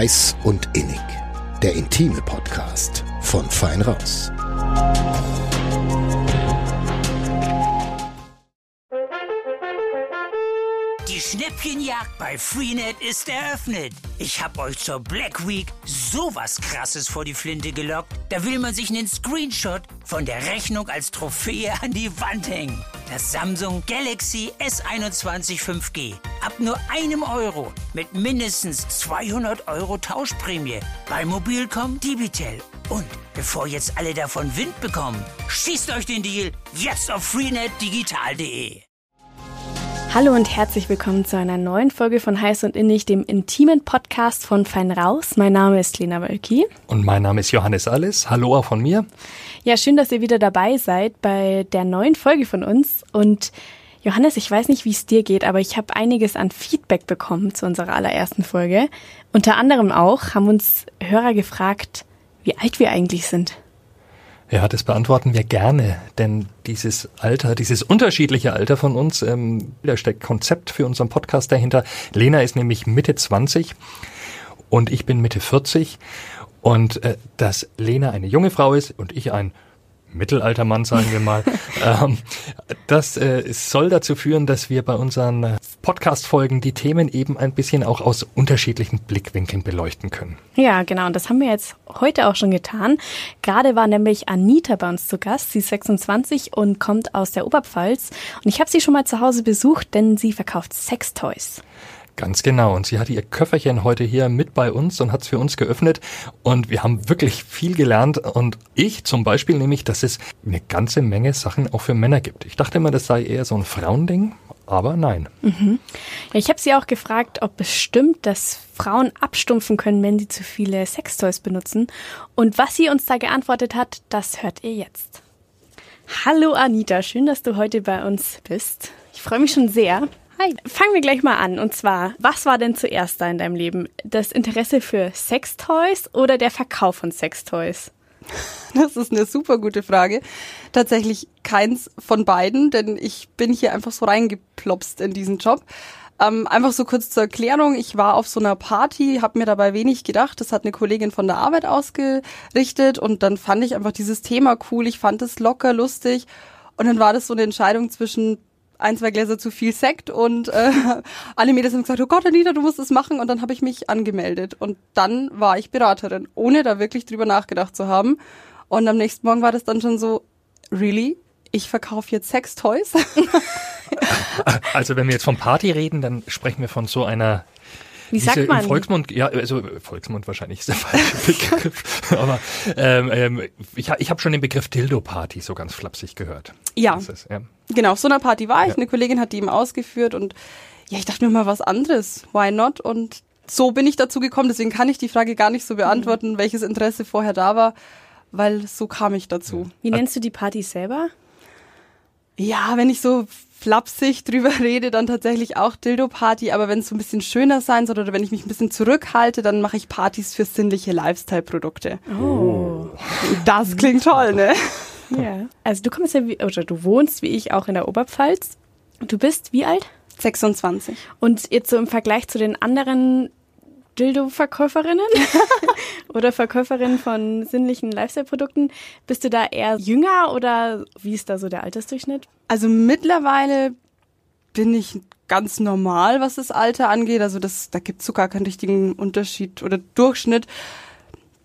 Heiß und Innig. Der intime Podcast von Fein Raus. Die Schnäppchenjagd bei Freenet ist eröffnet. Ich hab euch zur Black Week sowas krasses vor die Flinte gelockt. Da will man sich einen Screenshot von der Rechnung als Trophäe an die Wand hängen. Das Samsung Galaxy S21 5G. Ab nur einem Euro mit mindestens 200 Euro Tauschprämie bei Mobilcom Dibitel. Und bevor jetzt alle davon Wind bekommen, schießt euch den Deal jetzt auf freenetdigital.de. Hallo und herzlich willkommen zu einer neuen Folge von Heiß und Innig, dem intimen Podcast von Fein Raus. Mein Name ist Lena Wölki. Und mein Name ist Johannes Alles. Hallo auch von mir. Ja, schön, dass ihr wieder dabei seid bei der neuen Folge von uns. Und Johannes, ich weiß nicht, wie es dir geht, aber ich habe einiges an Feedback bekommen zu unserer allerersten Folge. Unter anderem auch haben uns Hörer gefragt, wie alt wir eigentlich sind. Ja, das beantworten wir gerne, denn dieses Alter, dieses unterschiedliche Alter von uns, ähm, da steckt Konzept für unseren Podcast dahinter. Lena ist nämlich Mitte 20 und ich bin Mitte 40 und äh, dass Lena eine junge Frau ist und ich ein Mittelaltermann, sagen wir mal. ähm, das äh, soll dazu führen, dass wir bei unseren äh, Podcast-Folgen die Themen eben ein bisschen auch aus unterschiedlichen Blickwinkeln beleuchten können. Ja, genau. Und das haben wir jetzt heute auch schon getan. Gerade war nämlich Anita bei uns zu Gast. Sie ist 26 und kommt aus der Oberpfalz. Und ich habe sie schon mal zu Hause besucht, denn sie verkauft Sextoys. Ganz genau. Und sie hatte ihr Köfferchen heute hier mit bei uns und hat es für uns geöffnet. Und wir haben wirklich viel gelernt. Und ich zum Beispiel nämlich, dass es eine ganze Menge Sachen auch für Männer gibt. Ich dachte immer, das sei eher so ein Frauending. Aber nein. Mhm. Ja, ich habe sie auch gefragt, ob es stimmt, dass Frauen abstumpfen können, wenn sie zu viele Sextoys benutzen. Und was sie uns da geantwortet hat, das hört ihr jetzt. Hallo Anita, schön, dass du heute bei uns bist. Ich freue mich schon sehr. Hi. Fangen wir gleich mal an. Und zwar, was war denn zuerst da in deinem Leben? Das Interesse für Sextoys oder der Verkauf von Sextoys? Das ist eine super gute Frage. Tatsächlich keins von beiden, denn ich bin hier einfach so reingeplopst in diesen Job. Ähm, einfach so kurz zur Erklärung. Ich war auf so einer Party, habe mir dabei wenig gedacht. Das hat eine Kollegin von der Arbeit ausgerichtet und dann fand ich einfach dieses Thema cool. Ich fand es locker, lustig. Und dann war das so eine Entscheidung zwischen ein, zwei Gläser zu viel Sekt und äh, alle Mädels haben gesagt, oh Gott, Anita, du musst es machen. Und dann habe ich mich angemeldet. Und dann war ich Beraterin, ohne da wirklich drüber nachgedacht zu haben. Und am nächsten Morgen war das dann schon so, really? Ich verkaufe jetzt Sextoys? also wenn wir jetzt von Party reden, dann sprechen wir von so einer wie sagt man? Volksmund, ja, also Volksmund wahrscheinlich ist der falsche Begriff. Aber ähm, ähm, ich, ich habe schon den Begriff Dildo-Party so ganz flapsig gehört. Ja. Ist, ja. Genau, auf so einer Party war ich. Ja. Eine Kollegin hat die eben ausgeführt und ja, ich dachte mir mal was anderes. Why not? Und so bin ich dazu gekommen. Deswegen kann ich die Frage gar nicht so beantworten, mhm. welches Interesse vorher da war, weil so kam ich dazu. Wie nennst du die Party selber? Ja, wenn ich so flapsig drüber rede, dann tatsächlich auch Dildo-Party, aber wenn es so ein bisschen schöner sein soll oder wenn ich mich ein bisschen zurückhalte, dann mache ich Partys für sinnliche Lifestyle-Produkte. Oh. Das klingt toll, ne? Ja. Also du kommst ja, wie, oder du wohnst wie ich auch in der Oberpfalz. Du bist wie alt? 26. Und jetzt so im Vergleich zu den anderen Dildo-Verkäuferinnen oder Verkäuferinnen von sinnlichen Lifestyle-Produkten. Bist du da eher jünger oder wie ist da so der Altersdurchschnitt? Also mittlerweile bin ich ganz normal, was das Alter angeht. Also das, da gibt's so gar keinen richtigen Unterschied oder Durchschnitt.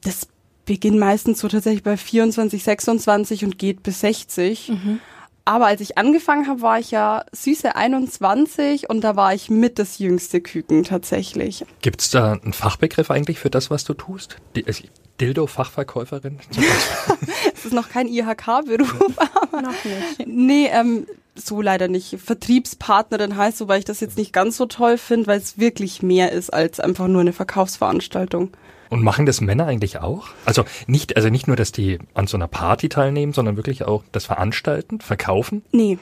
Das beginnt meistens so tatsächlich bei 24, 26 und geht bis 60. Mhm. Aber als ich angefangen habe, war ich ja süße 21 und da war ich mit das jüngste Küken tatsächlich. Gibt es da einen Fachbegriff eigentlich für das, was du tust? Die, Dildo-Fachverkäuferin? Es ist noch kein IHK-Beruf. noch nicht. Nee, ähm, so leider nicht. Vertriebspartnerin heißt so, weil ich das jetzt nicht ganz so toll finde, weil es wirklich mehr ist als einfach nur eine Verkaufsveranstaltung. Und machen das Männer eigentlich auch? Also nicht, also nicht nur, dass die an so einer Party teilnehmen, sondern wirklich auch das Veranstalten, Verkaufen? Nee.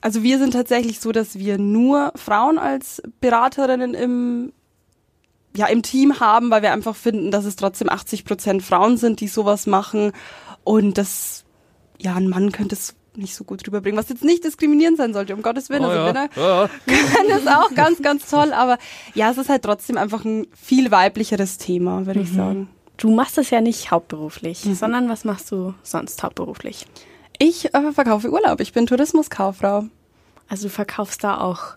Also wir sind tatsächlich so, dass wir nur Frauen als Beraterinnen im ja, im Team haben, weil wir einfach finden, dass es trotzdem 80 Prozent Frauen sind, die sowas machen. Und das, ja, ein Mann könnte es nicht so gut rüberbringen, was jetzt nicht diskriminierend sein sollte, um Gottes Willen. Oh also ja. Männer Ja. können das auch ganz, ganz toll, aber ja, es ist halt trotzdem einfach ein viel weiblicheres Thema, würde ich sagen. Du machst das ja nicht hauptberuflich, Mhm. sondern was machst du sonst hauptberuflich? Ich äh, verkaufe Urlaub, ich bin Tourismuskauffrau. Also du verkaufst da auch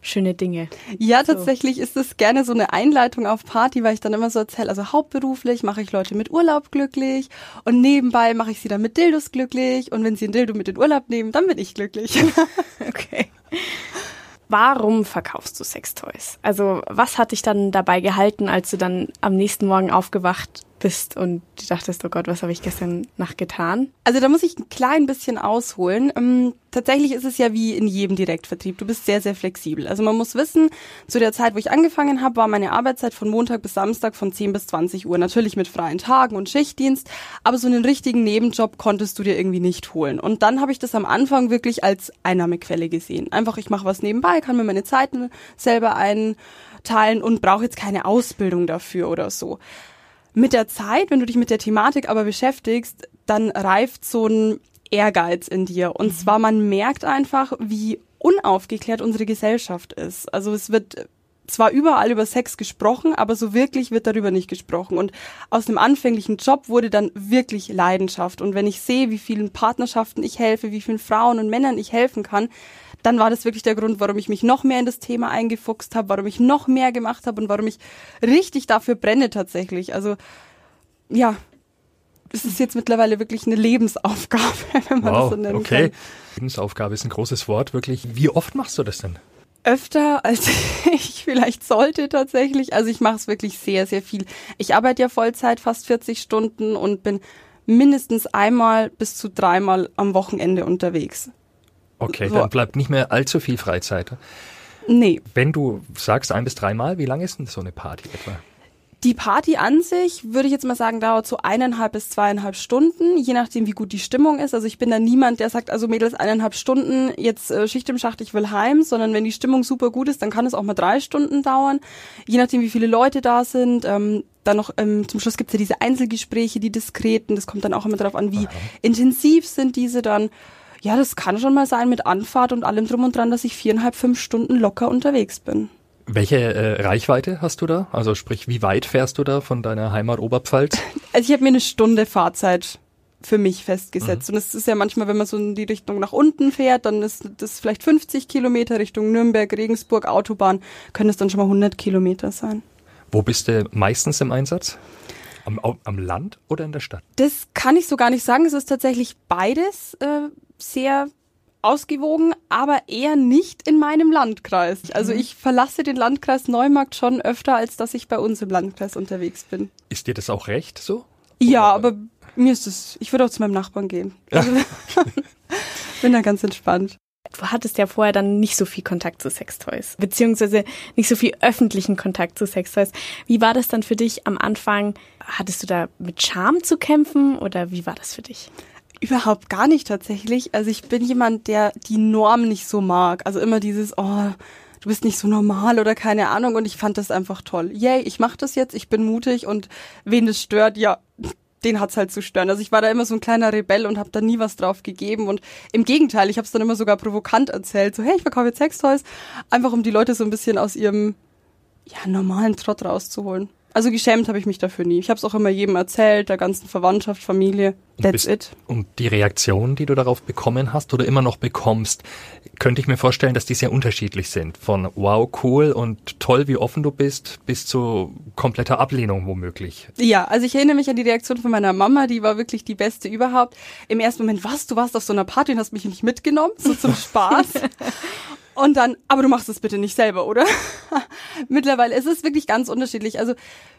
schöne Dinge. Ja, tatsächlich ist es gerne so eine Einleitung auf Party, weil ich dann immer so erzähle, also hauptberuflich mache ich Leute mit Urlaub glücklich und nebenbei mache ich sie dann mit Dildos glücklich und wenn sie ein Dildo mit in Urlaub nehmen, dann bin ich glücklich. Okay. Warum verkaufst du Sextoys? Also was hat dich dann dabei gehalten, als du dann am nächsten Morgen aufgewacht bist und dachtest, oh Gott, was habe ich gestern Nacht getan? Also da muss ich ein klein bisschen ausholen. Ähm, tatsächlich ist es ja wie in jedem Direktvertrieb. Du bist sehr, sehr flexibel. Also man muss wissen, zu der Zeit, wo ich angefangen habe, war meine Arbeitszeit von Montag bis Samstag von 10 bis 20 Uhr. Natürlich mit freien Tagen und Schichtdienst, aber so einen richtigen Nebenjob konntest du dir irgendwie nicht holen. Und dann habe ich das am Anfang wirklich als Einnahmequelle gesehen. Einfach, ich mache was nebenbei, kann mir meine Zeiten selber einteilen und brauche jetzt keine Ausbildung dafür oder so mit der Zeit, wenn du dich mit der Thematik aber beschäftigst, dann reift so ein Ehrgeiz in dir. Und zwar, man merkt einfach, wie unaufgeklärt unsere Gesellschaft ist. Also es wird zwar überall über Sex gesprochen, aber so wirklich wird darüber nicht gesprochen. Und aus dem anfänglichen Job wurde dann wirklich Leidenschaft. Und wenn ich sehe, wie vielen Partnerschaften ich helfe, wie vielen Frauen und Männern ich helfen kann, dann war das wirklich der Grund, warum ich mich noch mehr in das Thema eingefuchst habe, warum ich noch mehr gemacht habe und warum ich richtig dafür brenne tatsächlich. Also ja, es ist jetzt mittlerweile wirklich eine Lebensaufgabe, wenn man das Wow, so nennen okay. kann. Lebensaufgabe ist ein großes Wort, wirklich. Wie oft machst du das denn? Öfter, als ich vielleicht sollte tatsächlich. Also ich mache es wirklich sehr, sehr viel. Ich arbeite ja Vollzeit, fast 40 Stunden und bin mindestens einmal bis zu dreimal am Wochenende unterwegs. Okay, So. dann bleibt nicht mehr allzu viel Freizeit. Nee, Wenn du sagst ein bis dreimal, wie lange ist denn so eine Party etwa? Die Party an sich, würde ich jetzt mal sagen, dauert so eineinhalb bis zweieinhalb Stunden, je nachdem, wie gut die Stimmung ist. Also ich bin da niemand, der sagt, also Mädels, eineinhalb Stunden, jetzt äh, Schicht im Schacht, ich will heim, sondern wenn die Stimmung super gut ist, dann kann es auch mal drei Stunden dauern, je nachdem, wie viele Leute da sind. Ähm, dann noch ähm, zum Schluss gibt's ja diese Einzelgespräche, die diskreten, das kommt dann auch immer darauf an, wie intensiv sind diese dann. Ja, das kann schon mal sein mit Anfahrt und allem drum und dran, dass ich viereinhalb, fünf Stunden locker unterwegs bin. Welche äh, Reichweite hast du da? Also sprich, wie weit fährst du da von deiner Heimat Oberpfalz? Also ich habe mir eine Stunde Fahrzeit für mich festgesetzt. Und es ist ja manchmal, wenn man so in die Richtung nach unten fährt, dann ist das vielleicht 50 Kilometer Richtung Nürnberg, Regensburg, Autobahn, können es dann schon mal 100 Kilometer sein. Wo bist du meistens im Einsatz? Am, am Land oder in der Stadt? Das kann ich so gar nicht sagen. Es ist tatsächlich beides äh, sehr ausgewogen, aber eher nicht in meinem Landkreis. Also ich verlasse den Landkreis Neumarkt schon öfter, als dass ich bei uns im Landkreis unterwegs bin. Ist dir das auch recht so? Ja, aber mir ist es, ich würde auch zu meinem Nachbarn gehen. Also, bin da ganz entspannt. Du hattest ja vorher dann nicht so viel Kontakt zu Sextoys, beziehungsweise nicht so viel öffentlichen Kontakt zu Sextoys. Wie war das dann für dich am Anfang? Hattest du da mit Scham zu kämpfen oder wie war das für dich? Überhaupt gar nicht tatsächlich. Also ich bin jemand, der die Norm nicht so mag. Also immer dieses, oh, du bist nicht so normal oder keine Ahnung. Und ich fand das einfach toll. Yay, ich mache das jetzt, ich bin mutig und wen das stört, ja, den hat's halt zu stören. Also ich war da immer so ein kleiner Rebell und habe da nie was drauf gegeben. Und im Gegenteil, ich habe es dann immer sogar provokant erzählt. So, hey, ich verkaufe jetzt Sextoys. Einfach um die Leute so ein bisschen aus ihrem ja, normalen Trott rauszuholen. Also geschämt habe ich mich dafür nie. Ich habe es auch immer jedem erzählt, der ganzen Verwandtschaft, Familie. Und That's bist- it. Und die Reaktionen, die du darauf bekommen hast oder immer noch bekommst, könnte ich mir vorstellen, dass die sehr unterschiedlich sind. Von wow, cool und toll, wie offen du bist, bis zu kompletter Ablehnung womöglich. Ja, also ich erinnere mich an die Reaktion von meiner Mama, die war wirklich die beste überhaupt. Im ersten Moment, was, du warst auf so einer Party und hast mich nicht mitgenommen, so zum Spaß. Und dann, aber du machst es bitte nicht selber, oder? Mittlerweile, es ist wirklich ganz unterschiedlich. Also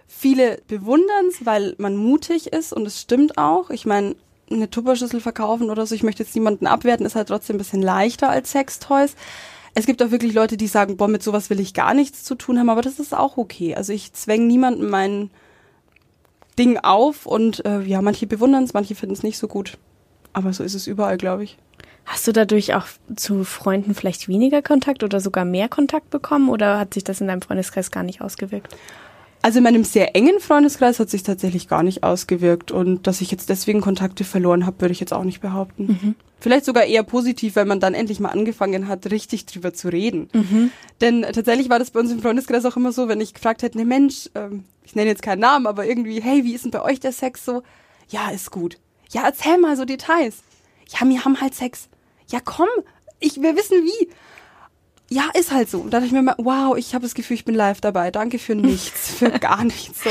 viele bewundern es, weil man mutig ist und es stimmt auch. Ich meine, eine Tupperschüssel verkaufen oder so, ich möchte jetzt niemanden abwerten, ist halt trotzdem ein bisschen leichter als Sextoys. Es gibt auch wirklich Leute, die sagen, boah, mit sowas will ich gar nichts zu tun haben, aber das ist auch okay. Also ich zwänge niemanden mein Ding auf und äh, ja, manche bewundern es, manche finden es nicht so gut. Aber so ist es überall, glaube ich. Hast du dadurch auch zu Freunden vielleicht weniger Kontakt oder sogar mehr Kontakt bekommen oder hat sich das in deinem Freundeskreis gar nicht ausgewirkt? Also in meinem sehr engen Freundeskreis hat sich tatsächlich gar nicht ausgewirkt und dass ich jetzt deswegen Kontakte verloren habe, würde ich jetzt auch nicht behaupten. Mhm. Vielleicht sogar eher positiv, weil man dann endlich mal angefangen hat, richtig drüber zu reden. Mhm. Denn tatsächlich war das bei uns im Freundeskreis auch immer so, wenn ich gefragt hätte, ne Mensch, ähm, ich nenne jetzt keinen Namen, aber irgendwie, hey, wie ist denn bei euch der Sex so? Ja, ist gut. Ja, erzähl mal so Details. Ja, wir haben halt Sex. Ja, komm, ich, wir wissen wie ja, ist halt so. Und da dachte ich mir mal, wow, ich habe das Gefühl, ich bin live dabei. Danke für nichts, für gar nichts. So.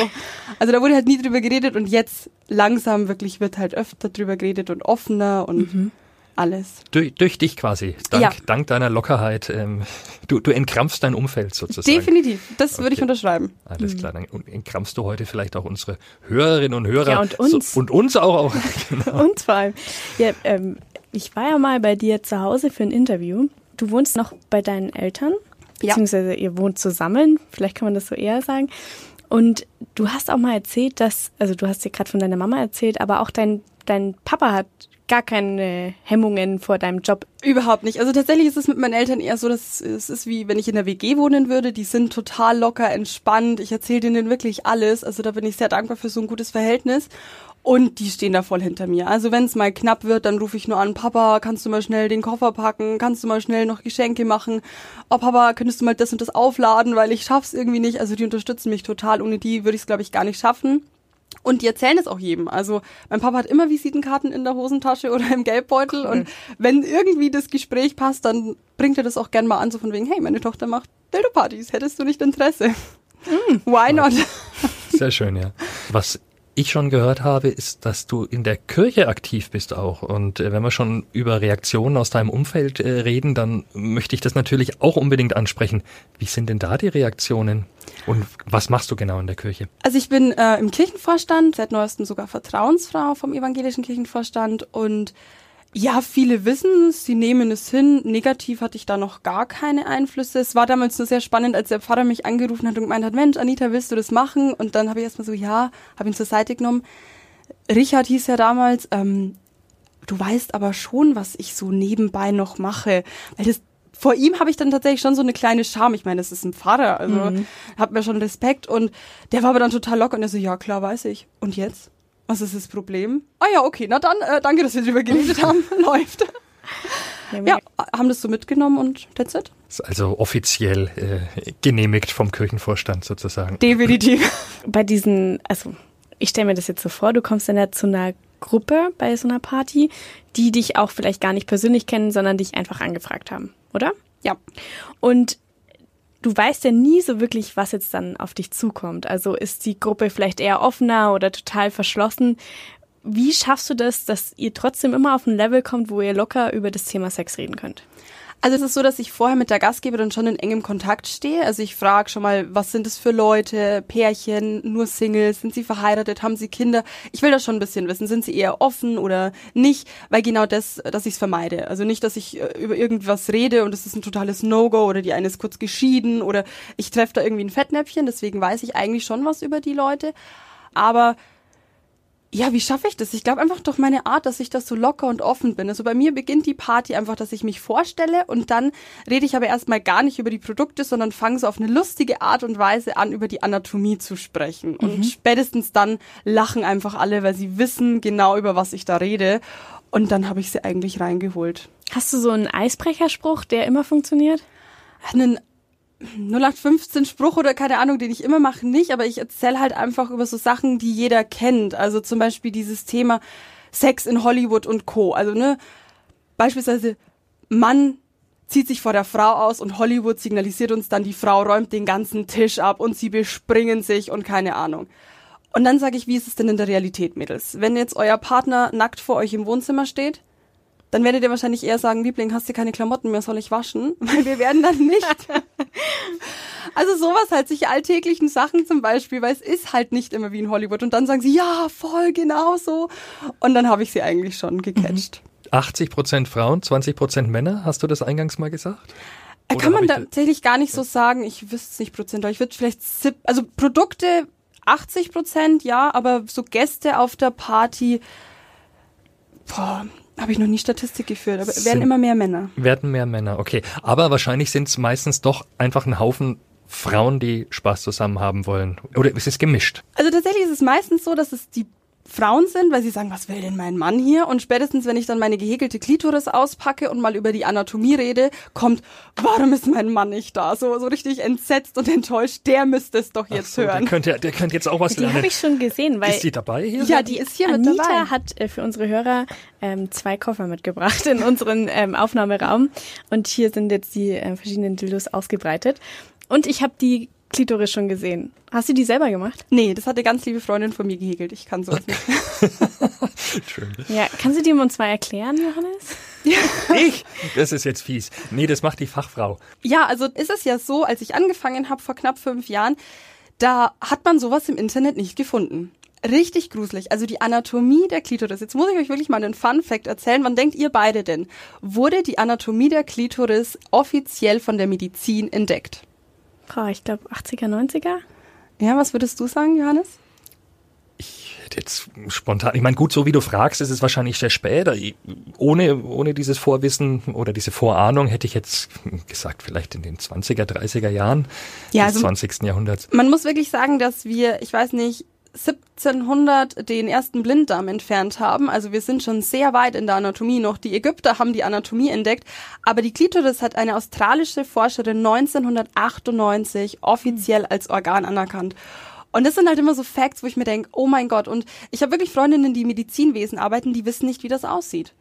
Also da wurde halt nie drüber geredet und jetzt langsam wirklich wird halt öfter drüber geredet und offener und mhm. alles. Durch, durch dich quasi. Dank, ja. dank deiner Lockerheit. Ähm, du, du entkrampfst dein Umfeld sozusagen. Definitiv. Das okay. würde ich unterschreiben. Alles mhm. klar. Dann entkrampfst du heute vielleicht auch unsere Hörerinnen und Hörer. Ja, und uns. So, und uns auch. auch genau. Und vor allem. Ja, ähm, ich war ja mal bei dir zu Hause für ein Interview Du wohnst noch bei deinen Eltern, beziehungsweise ja. ihr wohnt zusammen, vielleicht kann man das so eher sagen. Und du hast auch mal erzählt, dass, also du hast dir gerade von deiner Mama erzählt, aber auch dein, dein Papa hat gar keine Hemmungen vor deinem Job. Überhaupt nicht. Also tatsächlich ist es mit meinen Eltern eher so, dass es ist wie wenn ich in der WG wohnen würde. Die sind total locker, entspannt. Ich erzähle denen wirklich alles. Also da bin ich sehr dankbar für so ein gutes Verhältnis. Und die stehen da voll hinter mir. Also wenn es mal knapp wird, dann rufe ich nur an, Papa, kannst du mal schnell den Koffer packen? Kannst du mal schnell noch Geschenke machen? Oh Papa, könntest du mal das und das aufladen, weil ich schaff's irgendwie nicht. Also die unterstützen mich total. Ohne die würde ich es, glaube ich, gar nicht schaffen. Und die erzählen es auch jedem. Also mein Papa hat immer Visitenkarten in der Hosentasche oder im Geldbeutel. Cool. Und wenn irgendwie das Gespräch passt, dann bringt er das auch gern mal an, so von wegen, hey, meine Tochter macht Dildo-Partys, hättest du nicht Interesse? Mm. Why not? Sehr schön, ja. Was ich schon gehört habe, ist, dass du in der Kirche aktiv bist auch. Und äh, wenn wir schon über Reaktionen aus deinem Umfeld äh, reden, dann möchte ich das natürlich auch unbedingt ansprechen. Wie sind denn da die Reaktionen? Und was machst du genau in der Kirche? Also ich bin äh, im Kirchenvorstand, seit neuestem sogar Vertrauensfrau vom evangelischen Kirchenvorstand und ja, viele wissen es, sie nehmen es hin. Negativ hatte ich da noch gar keine Einflüsse. Es war damals nur sehr spannend, als der Pfarrer mich angerufen hat und gemeint hat, Mensch, Anita, willst du das machen? Und dann habe ich erstmal so, ja, habe ihn zur Seite genommen. Richard hieß ja damals, ähm, du weißt aber schon, was ich so nebenbei noch mache. Weil das vor ihm habe ich dann tatsächlich schon so eine kleine Scham. Ich meine, das ist ein Pfarrer, also mhm. hat mir schon Respekt. Und der war aber dann total locker und er so, ja klar, weiß ich. Und jetzt? Was ist das Problem? Ah ja, okay, na dann, äh, danke, dass wir drüber geredet haben. Läuft. Ja, haben das so mitgenommen und that's it. Ist also offiziell äh, genehmigt vom Kirchenvorstand sozusagen. Definitiv. Bei diesen, also ich stelle mir das jetzt so vor, du kommst dann ja zu einer Gruppe bei so einer Party, die dich auch vielleicht gar nicht persönlich kennen, sondern dich einfach angefragt haben, oder? Ja. Und du weißt ja nie so wirklich, was jetzt dann auf dich zukommt. Also ist die Gruppe vielleicht eher offener oder total verschlossen. Wie schaffst du das, dass ihr trotzdem immer auf ein Level kommt, wo ihr locker über das Thema Sex reden könnt? Also es ist so, dass ich vorher mit der Gastgeberin schon in engem Kontakt stehe. Also ich frage schon mal, was sind es für Leute, Pärchen, nur Singles, sind sie verheiratet, haben sie Kinder? Ich will das schon ein bisschen wissen. Sind sie eher offen oder nicht? Weil genau das, dass ich es vermeide. Also nicht, dass ich äh, über irgendwas rede und es ist ein totales No-Go oder die eine ist kurz geschieden oder ich treffe da irgendwie ein Fettnäpfchen. Deswegen weiß ich eigentlich schon was über die Leute. Aber ja, wie schaffe ich das? Ich glaube einfach durch meine Art, dass ich das so locker und offen bin. Also bei mir beginnt die Party einfach, dass ich mich vorstelle und dann rede ich aber erstmal gar nicht über die Produkte, sondern fange so auf eine lustige Art und Weise an, über die Anatomie zu sprechen. Mhm. Und spätestens dann lachen einfach alle, weil sie wissen genau, über was ich da rede. Und dann habe ich sie eigentlich reingeholt. Hast du so einen Eisbrecherspruch, der immer funktioniert? Einen 0815 Spruch oder keine Ahnung, den ich immer mache, nicht, aber ich erzähle halt einfach über so Sachen, die jeder kennt. Also zum Beispiel dieses Thema Sex in Hollywood und Co. Also, ne, beispielsweise Mann zieht sich vor der Frau aus und Hollywood signalisiert uns dann, die Frau räumt den ganzen Tisch ab und sie bespringen sich und keine Ahnung. Und dann sage ich, wie ist es denn in der Realität, Mädels? Wenn jetzt euer Partner nackt vor euch im Wohnzimmer steht, dann werdet ihr wahrscheinlich eher sagen, Liebling, hast du keine Klamotten mehr, soll ich waschen? Weil wir werden dann nicht. also sowas halt, solche alltäglichen Sachen zum Beispiel, weil es ist halt nicht immer wie in Hollywood. Und dann sagen sie, ja, voll, genau so. Und dann habe ich sie eigentlich schon gecatcht. 80 Prozent Frauen, 20 Prozent Männer, hast du das eingangs mal gesagt? Äh, Oder Kann man tatsächlich gar nicht so sagen. Ich wüsste es nicht prozentual. Ich würde vielleicht, also Produkte 80 Prozent, ja, aber so Gäste auf der Party, boah, habe ich noch nie Statistik geführt, aber werden immer mehr Männer. Werden mehr Männer, okay. Aber wahrscheinlich sind es meistens doch einfach ein Haufen Frauen, die Spaß zusammen haben wollen? Oder ist es gemischt? Also tatsächlich ist es meistens so, dass es die Frauen sind, weil sie sagen, was will denn mein Mann hier? Und spätestens, wenn ich dann meine gehäkelte Klitoris auspacke und mal über die Anatomie rede, kommt, warum ist mein Mann nicht da? So, so richtig entsetzt und enttäuscht, der müsste es doch jetzt so, hören. Der könnte, der könnte jetzt auch was Die lernen. habe ich schon gesehen, weil ist die dabei hier? Ja, die ist hier Anita mit dabei. hat äh, für unsere Hörer ähm, zwei Koffer mitgebracht in unseren ähm, Aufnahmeraum und hier sind jetzt die äh, verschiedenen Dildos ausgebreitet und ich habe die Klitoris schon gesehen. Hast du die selber gemacht? Nee, das hat eine ganz liebe Freundin von mir gehäkelt. Ich kann sowas nicht. Schön. Ja, kannst du die uns mal erklären, Johannes? Ich? Das ist jetzt fies. Nee, das macht die Fachfrau. Ja, also ist es ja so, als ich angefangen habe vor knapp fünf Jahren, da hat man sowas im Internet nicht gefunden. Richtig gruselig. Also die Anatomie der Klitoris. Jetzt muss ich euch wirklich mal einen Fun Fact erzählen. Wann denkt ihr beide denn? Wurde die Anatomie der Klitoris offiziell von der Medizin entdeckt? Boah, ich glaube 80er, 90er. Ja, was würdest du sagen, Johannes? Ich hätte jetzt spontan, ich meine, gut, so wie du fragst, ist es wahrscheinlich sehr spät. Ohne, ohne dieses Vorwissen oder diese Vorahnung hätte ich jetzt gesagt, vielleicht in den 20er, 30er Jahren Ja, des also- 20. Jahrhunderts. Man muss wirklich sagen, dass wir, ich weiß nicht, 1700 den ersten Blinddarm entfernt haben. Also wir sind schon sehr weit in der Anatomie noch. Die Ägypter haben die Anatomie entdeckt, aber die Klitoris hat eine australische Forscherin 1998 offiziell als Organ anerkannt. Und das sind halt immer so Facts, wo ich mir denke, oh mein Gott. Und ich habe wirklich Freundinnen, die im Medizinwesen arbeiten, die wissen nicht, wie das aussieht.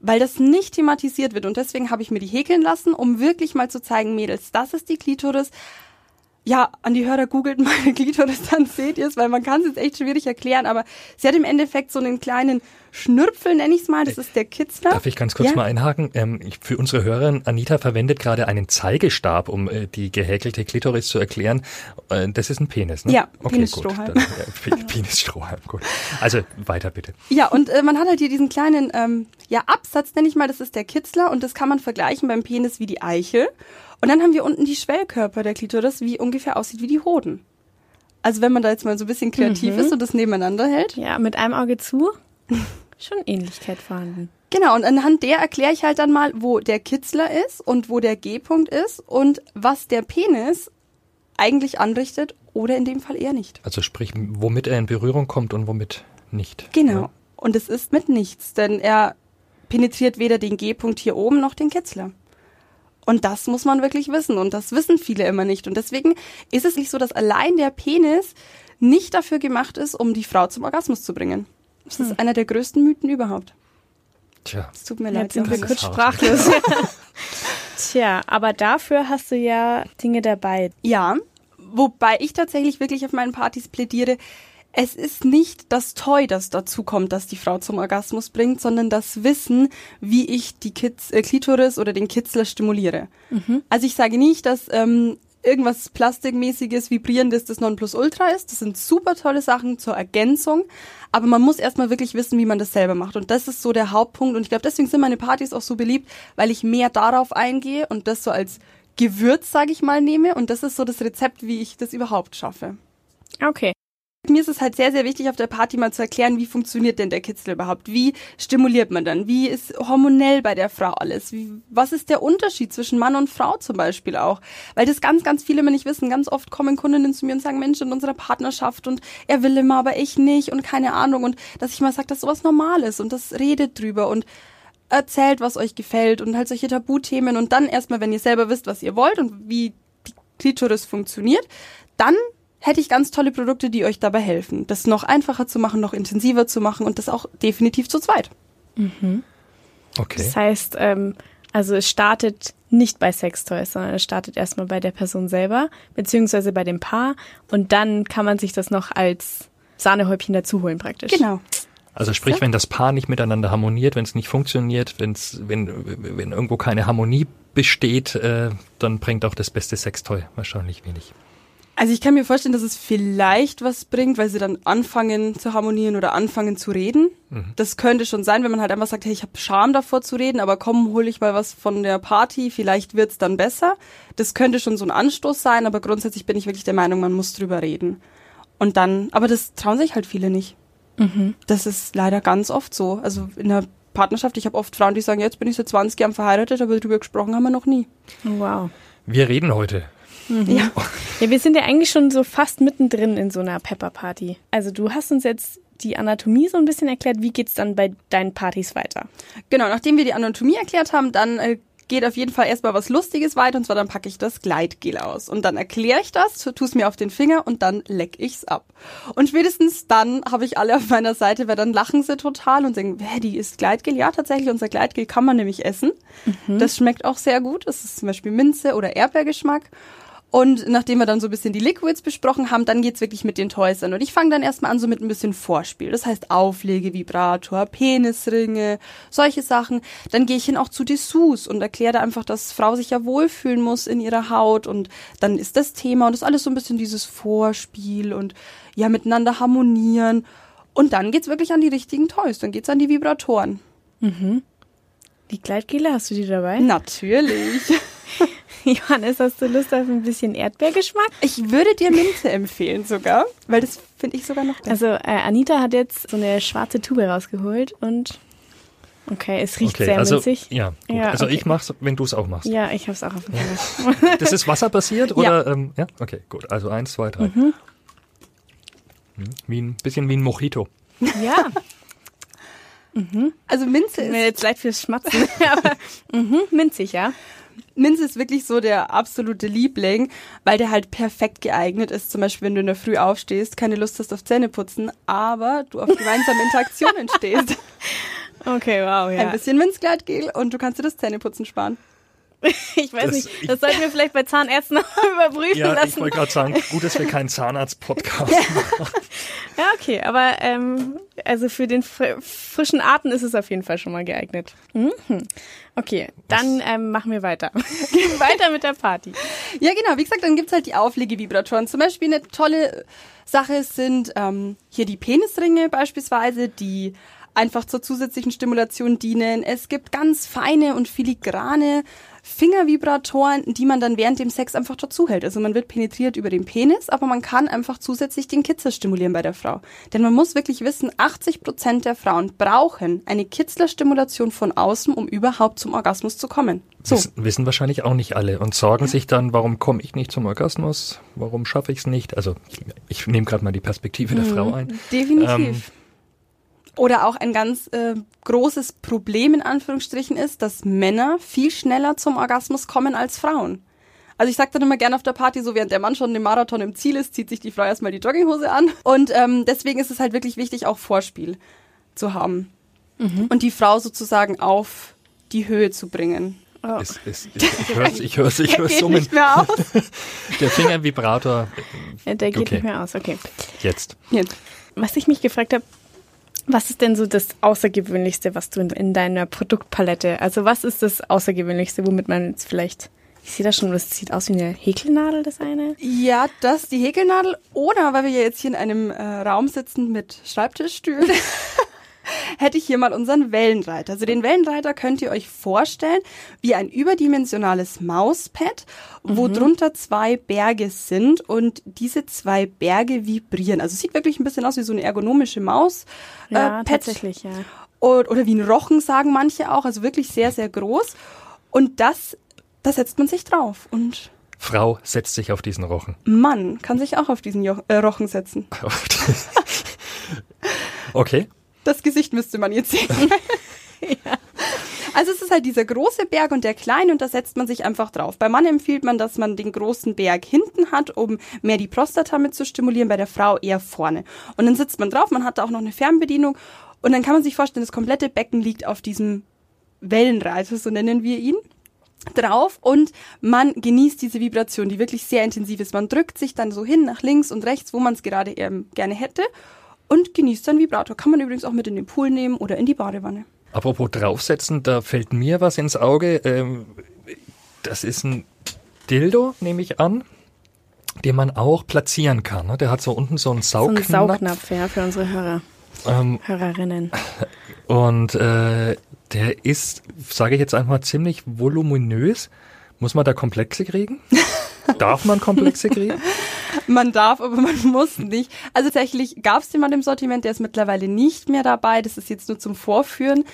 Weil das nicht thematisiert wird. Und deswegen habe ich mir die häkeln lassen, um wirklich mal zu zeigen, Mädels, das ist die Klitoris ja, an die Hörer googelt meine Klitoris, dann seht ihr es, weil man kann es jetzt echt schwierig erklären, aber sie hat im Endeffekt so einen kleinen Schnürpfel, nenne ich es mal, das ist der Kitzler. Darf ich ganz kurz ja? mal einhaken? Ähm, ich- für unsere Hörerin, Anita verwendet gerade einen Zeigestab, um äh, die gehäkelte Klitoris zu erklären. Äh, das ist ein Penis, ne? Ja, okay, Penisstrohhalm. Gut, dann, ja, Pe- Penisstrohhalm, gut. Also weiter bitte. Ja, und äh, man hat halt hier diesen kleinen ähm, ja, Absatz, nenne ich mal, das ist der Kitzler und das kann man vergleichen beim Penis wie die Eichel. Und dann haben wir unten die Schwellkörper der Klitoris, wie ungefähr aussieht wie die Hoden. Also wenn man da jetzt mal so ein bisschen kreativ ist und das nebeneinander hält. Ja, mit einem Auge zu. Schon Ähnlichkeit vorhanden. Genau, und anhand der erkläre ich halt dann mal, wo der Kitzler ist und wo der G-Punkt ist und was der Penis eigentlich anrichtet oder in dem Fall eher nicht. Also sprich, womit er in Berührung kommt und womit nicht. Genau. Ja. Und es ist mit nichts, denn er penetriert weder den G-Punkt hier oben noch den Kitzler. Und das muss man wirklich wissen und das wissen viele immer nicht. Und deswegen ist es nicht so, dass allein der Penis nicht dafür gemacht ist, um die Frau zum Orgasmus zu bringen. Das ist einer der größten Mythen überhaupt. Tja, Es tut mir leid. Sind wir kurz sprachlos. Tja, aber dafür hast du ja Dinge dabei. Ja, wobei ich tatsächlich wirklich auf meinen Partys plädiere, es ist nicht das Toy, das dazu kommt, das die Frau zum Orgasmus bringt, sondern das Wissen, wie ich die Kitz, äh, Klitoris oder den Kitzler stimuliere. Also ich sage nicht, dass ähm, irgendwas Plastikmäßiges, Vibrierendes das Nonplusultra ist. Das sind super tolle Sachen zur Ergänzung. Aber man muss erstmal wirklich wissen, wie man das selber macht. Und das ist so der Hauptpunkt. Und ich glaube, deswegen sind meine Partys auch so beliebt, weil ich mehr darauf eingehe und das so als Gewürz, sage ich mal, nehme. Und das ist so das Rezept, wie ich das überhaupt schaffe. Okay. Mir ist es halt sehr, sehr wichtig, auf der Party mal zu erklären, wie funktioniert denn der Kitzel überhaupt? Wie stimuliert man dann? Wie ist hormonell bei der Frau alles? Wie, was ist der Unterschied zwischen Mann und Frau zum Beispiel auch? Weil das ganz, ganz viele immer nicht wissen. Ganz oft kommen Kundinnen zu mir und sagen, Mensch, in unserer Partnerschaft und er will immer, aber ich nicht und keine Ahnung. Und dass ich mal sage, dass sowas normal ist und das redet drüber und erzählt, was euch gefällt und halt solche Tabuthemen und dann erstmal, wenn ihr selber wisst, was ihr wollt und wie die Klitoris funktioniert, dann hätte ich ganz tolle Produkte, die euch dabei helfen, das noch einfacher zu machen, noch intensiver zu machen und das auch definitiv zu zweit. okay. Das heißt, ähm, also es startet nicht bei Sextoys, sondern es startet erstmal bei der Person selber, beziehungsweise bei dem Paar und dann kann man sich das noch als Sahnehäubchen dazuholen praktisch. Genau. Also sprich, wenn das Paar nicht miteinander harmoniert, wenn es nicht funktioniert, wenn's, wenn, wenn irgendwo keine Harmonie besteht, äh, dann bringt auch das beste Sextoy wahrscheinlich wenig. Also ich kann mir vorstellen, dass es vielleicht was bringt, weil sie dann anfangen zu harmonieren oder anfangen zu reden. Das könnte schon sein, wenn man halt einfach sagt, hey, ich habe Scham davor zu reden, aber komm, hol ich mal was von der Party, vielleicht wird's dann besser. Das könnte schon so ein Anstoß sein, aber grundsätzlich bin ich wirklich der Meinung, man muss drüber reden. Und dann, aber das trauen sich halt viele nicht. Das ist leider ganz oft so. Also in der Partnerschaft, ich habe oft Frauen, die sagen, jetzt bin ich seit 20 Jahren verheiratet, aber drüber gesprochen haben wir noch nie. Wow. Wir reden heute Ja. Ja, wir sind ja eigentlich schon so fast mittendrin in so einer Pepper-Party. Also du hast uns jetzt die Anatomie so ein bisschen erklärt. Wie geht's dann bei deinen Partys weiter? Genau, nachdem wir die Anatomie erklärt haben, dann äh, geht auf jeden Fall erstmal was Lustiges weiter und zwar dann packe ich das Gleitgel aus und dann erkläre ich das, tu es mir auf den Finger und dann leck ich's ab. Und spätestens dann habe ich alle auf meiner Seite, weil dann lachen sie total und sagen, wer die ist Gleitgel? Ja, tatsächlich, unser Gleitgel kann man nämlich essen. Das schmeckt auch sehr gut. Das ist zum Beispiel Minze oder Erdbeergeschmack. Und nachdem wir dann so ein bisschen die Liquids besprochen haben, dann geht's wirklich mit den Toys an. Und ich fange dann erstmal an so mit ein bisschen Vorspiel. Das heißt Auflegevibrator, Penisringe, solche Sachen. Dann gehe ich hin auch zu Dessous und erkläre einfach, dass Frau sich ja wohlfühlen muss in ihrer Haut. Und dann ist das Thema und das ist alles so ein bisschen dieses Vorspiel und ja, miteinander harmonieren. Und dann geht's wirklich an die richtigen Toys. Dann geht's an die Vibratoren. Die Gleitgele, hast du die dabei? Natürlich. Johannes, hast du Lust auf ein bisschen Erdbeergeschmack? Ich würde dir Minze empfehlen sogar, weil das finde ich sogar noch besser. Also äh, Anita hat jetzt so eine schwarze Tube rausgeholt und okay, es riecht Okay, sehr also, ja, gut. Ja, also okay. ich mach's, wenn du es auch machst. Ja, ich hab's auch auf dem Finger. Das ist wasserbasiert oder? Ähm, ja, okay, gut. Also eins, zwei, drei. Mhm. Hm, Wie ein bisschen wie ein Mojito. ja, Also Minze mir ist, jetzt leid fürs Schmatzen, aber mhm, minzig, ja. Minze ist wirklich so der absolute Liebling, weil der halt perfekt geeignet ist. Zum Beispiel, wenn du in der Früh aufstehst, keine Lust hast auf Zähneputzen, aber du auf gemeinsame Interaktionen stehst. Okay, wow, Ein ja. bisschen Minzgleitgel und du kannst dir das Zähneputzen sparen. Ich weiß Das- nicht, ich- das sollten wir vielleicht bei Zahnärzten noch überprüfen Ja, ich lassen. wollte gerade sagen, gut, dass wir keinen Zahnarzt-Podcast machen. Ja, okay, aber ähm, also für den fr frischen Atem ist es auf jeden Fall schon mal geeignet. Mhm. Okay, dann ähm, machen wir weiter. Gehen weiter mit der Party. Ja, genau. Wie gesagt, dann gibt's halt die Auflegevibratoren. Zum Beispiel eine tolle Sache sind ähm, hier die Penisringe beispielsweise, die einfach zur zusätzlichen Stimulation dienen. Es gibt ganz feine und filigrane Fingervibratoren, die man dann während dem Sex einfach dazu hält. Also man wird penetriert über den Penis, aber man kann einfach zusätzlich den Kitzler stimulieren bei der Frau. Denn man muss wirklich wissen, 80 Prozent der Frauen brauchen eine Kitzlerstimulation von außen, um überhaupt zum Orgasmus zu kommen. So. Wissen, wissen wahrscheinlich auch nicht alle und sorgen sich dann, warum komme ich nicht zum Orgasmus? Warum schaffe ich es nicht? Also ich, ich nehme gerade mal die Perspektive der Frau ein. Definitiv. Ähm, Oder auch ein ganz äh, großes Problem in Anführungsstrichen ist, dass Männer viel schneller zum Orgasmus kommen als Frauen. Also ich sage dann immer gerne auf der Party, so während der Mann schon im Marathon im Ziel ist, zieht sich die Frau erstmal die Jogginghose an. Und ähm, deswegen ist es halt wirklich wichtig, auch Vorspiel zu haben. Und die Frau sozusagen auf die Höhe zu bringen. Es, es, es, ich höre ich hör's, ich Er hör's geht summen. nicht mehr aus. Der Fingervibrator Ja, der geht Okay. nicht mehr aus, okay. jetzt. Jetzt. Was ich mich gefragt habe, was ist denn so das Außergewöhnlichste, was du in, in deiner Produktpalette, also was ist das Außergewöhnlichste, womit man jetzt vielleicht, ich sehe das schon, das sieht aus wie eine Häkelnadel, das eine. Ja, das die Häkelnadel. Oder weil wir ja jetzt hier in einem äh, Raum sitzen mit Schreibtischstühlen, hätte ich hier mal unseren Wellenreiter. Also den Wellenreiter könnt ihr euch vorstellen wie ein überdimensionales Mauspad, wo drunter zwei Berge sind und diese zwei Berge vibrieren. Also es sieht wirklich ein bisschen aus wie so eine ergonomische Maus. Ja, äh, Pad. tatsächlich, ja. Oder, oder wie ein Rochen, sagen manche auch. Also wirklich sehr, sehr groß. Und das, da setzt man sich drauf. Und Frau setzt sich auf diesen Rochen. Mann kann sich auch auf diesen jo äh, Rochen setzen. okay. Das Gesicht müsste man jetzt sehen. Also es ist halt dieser große Berg und der kleine und da setzt man sich einfach drauf. Bei Mann empfiehlt man, dass man den großen Berg hinten hat, um mehr die Prostata mit zu stimulieren, bei der Frau eher vorne. Und dann sitzt man drauf, man hat da auch noch eine Fernbedienung und dann kann man sich vorstellen, das komplette Becken liegt auf diesem Wellenreiter, so nennen wir ihn drauf und man genießt diese Vibration, die wirklich sehr intensiv ist. Man drückt sich dann so hin nach links und rechts, wo man es gerade ähm, gerne hätte und genießt dann Vibrator. Kann man übrigens auch mit in den Pool nehmen oder in die Badewanne. Apropos draufsetzen, da fällt mir was ins Auge. Ähm, das ist ein Dildo, nehme ich an, den man auch platzieren kann. Ne? Der hat so unten so einen So ein Saugnapf. Saugnapf, ja, für unsere Hörer, Ähm, Hörerinnen. und äh, der ist, sage ich jetzt einfach mal, ziemlich voluminös. Muss man da Komplexe kriegen? Darf man Komplexe kriegen? Man darf, aber man muss nicht. Also tatsächlich gab es den mal im Sortiment, der ist mittlerweile nicht mehr dabei. Das ist jetzt nur zum Vorführen,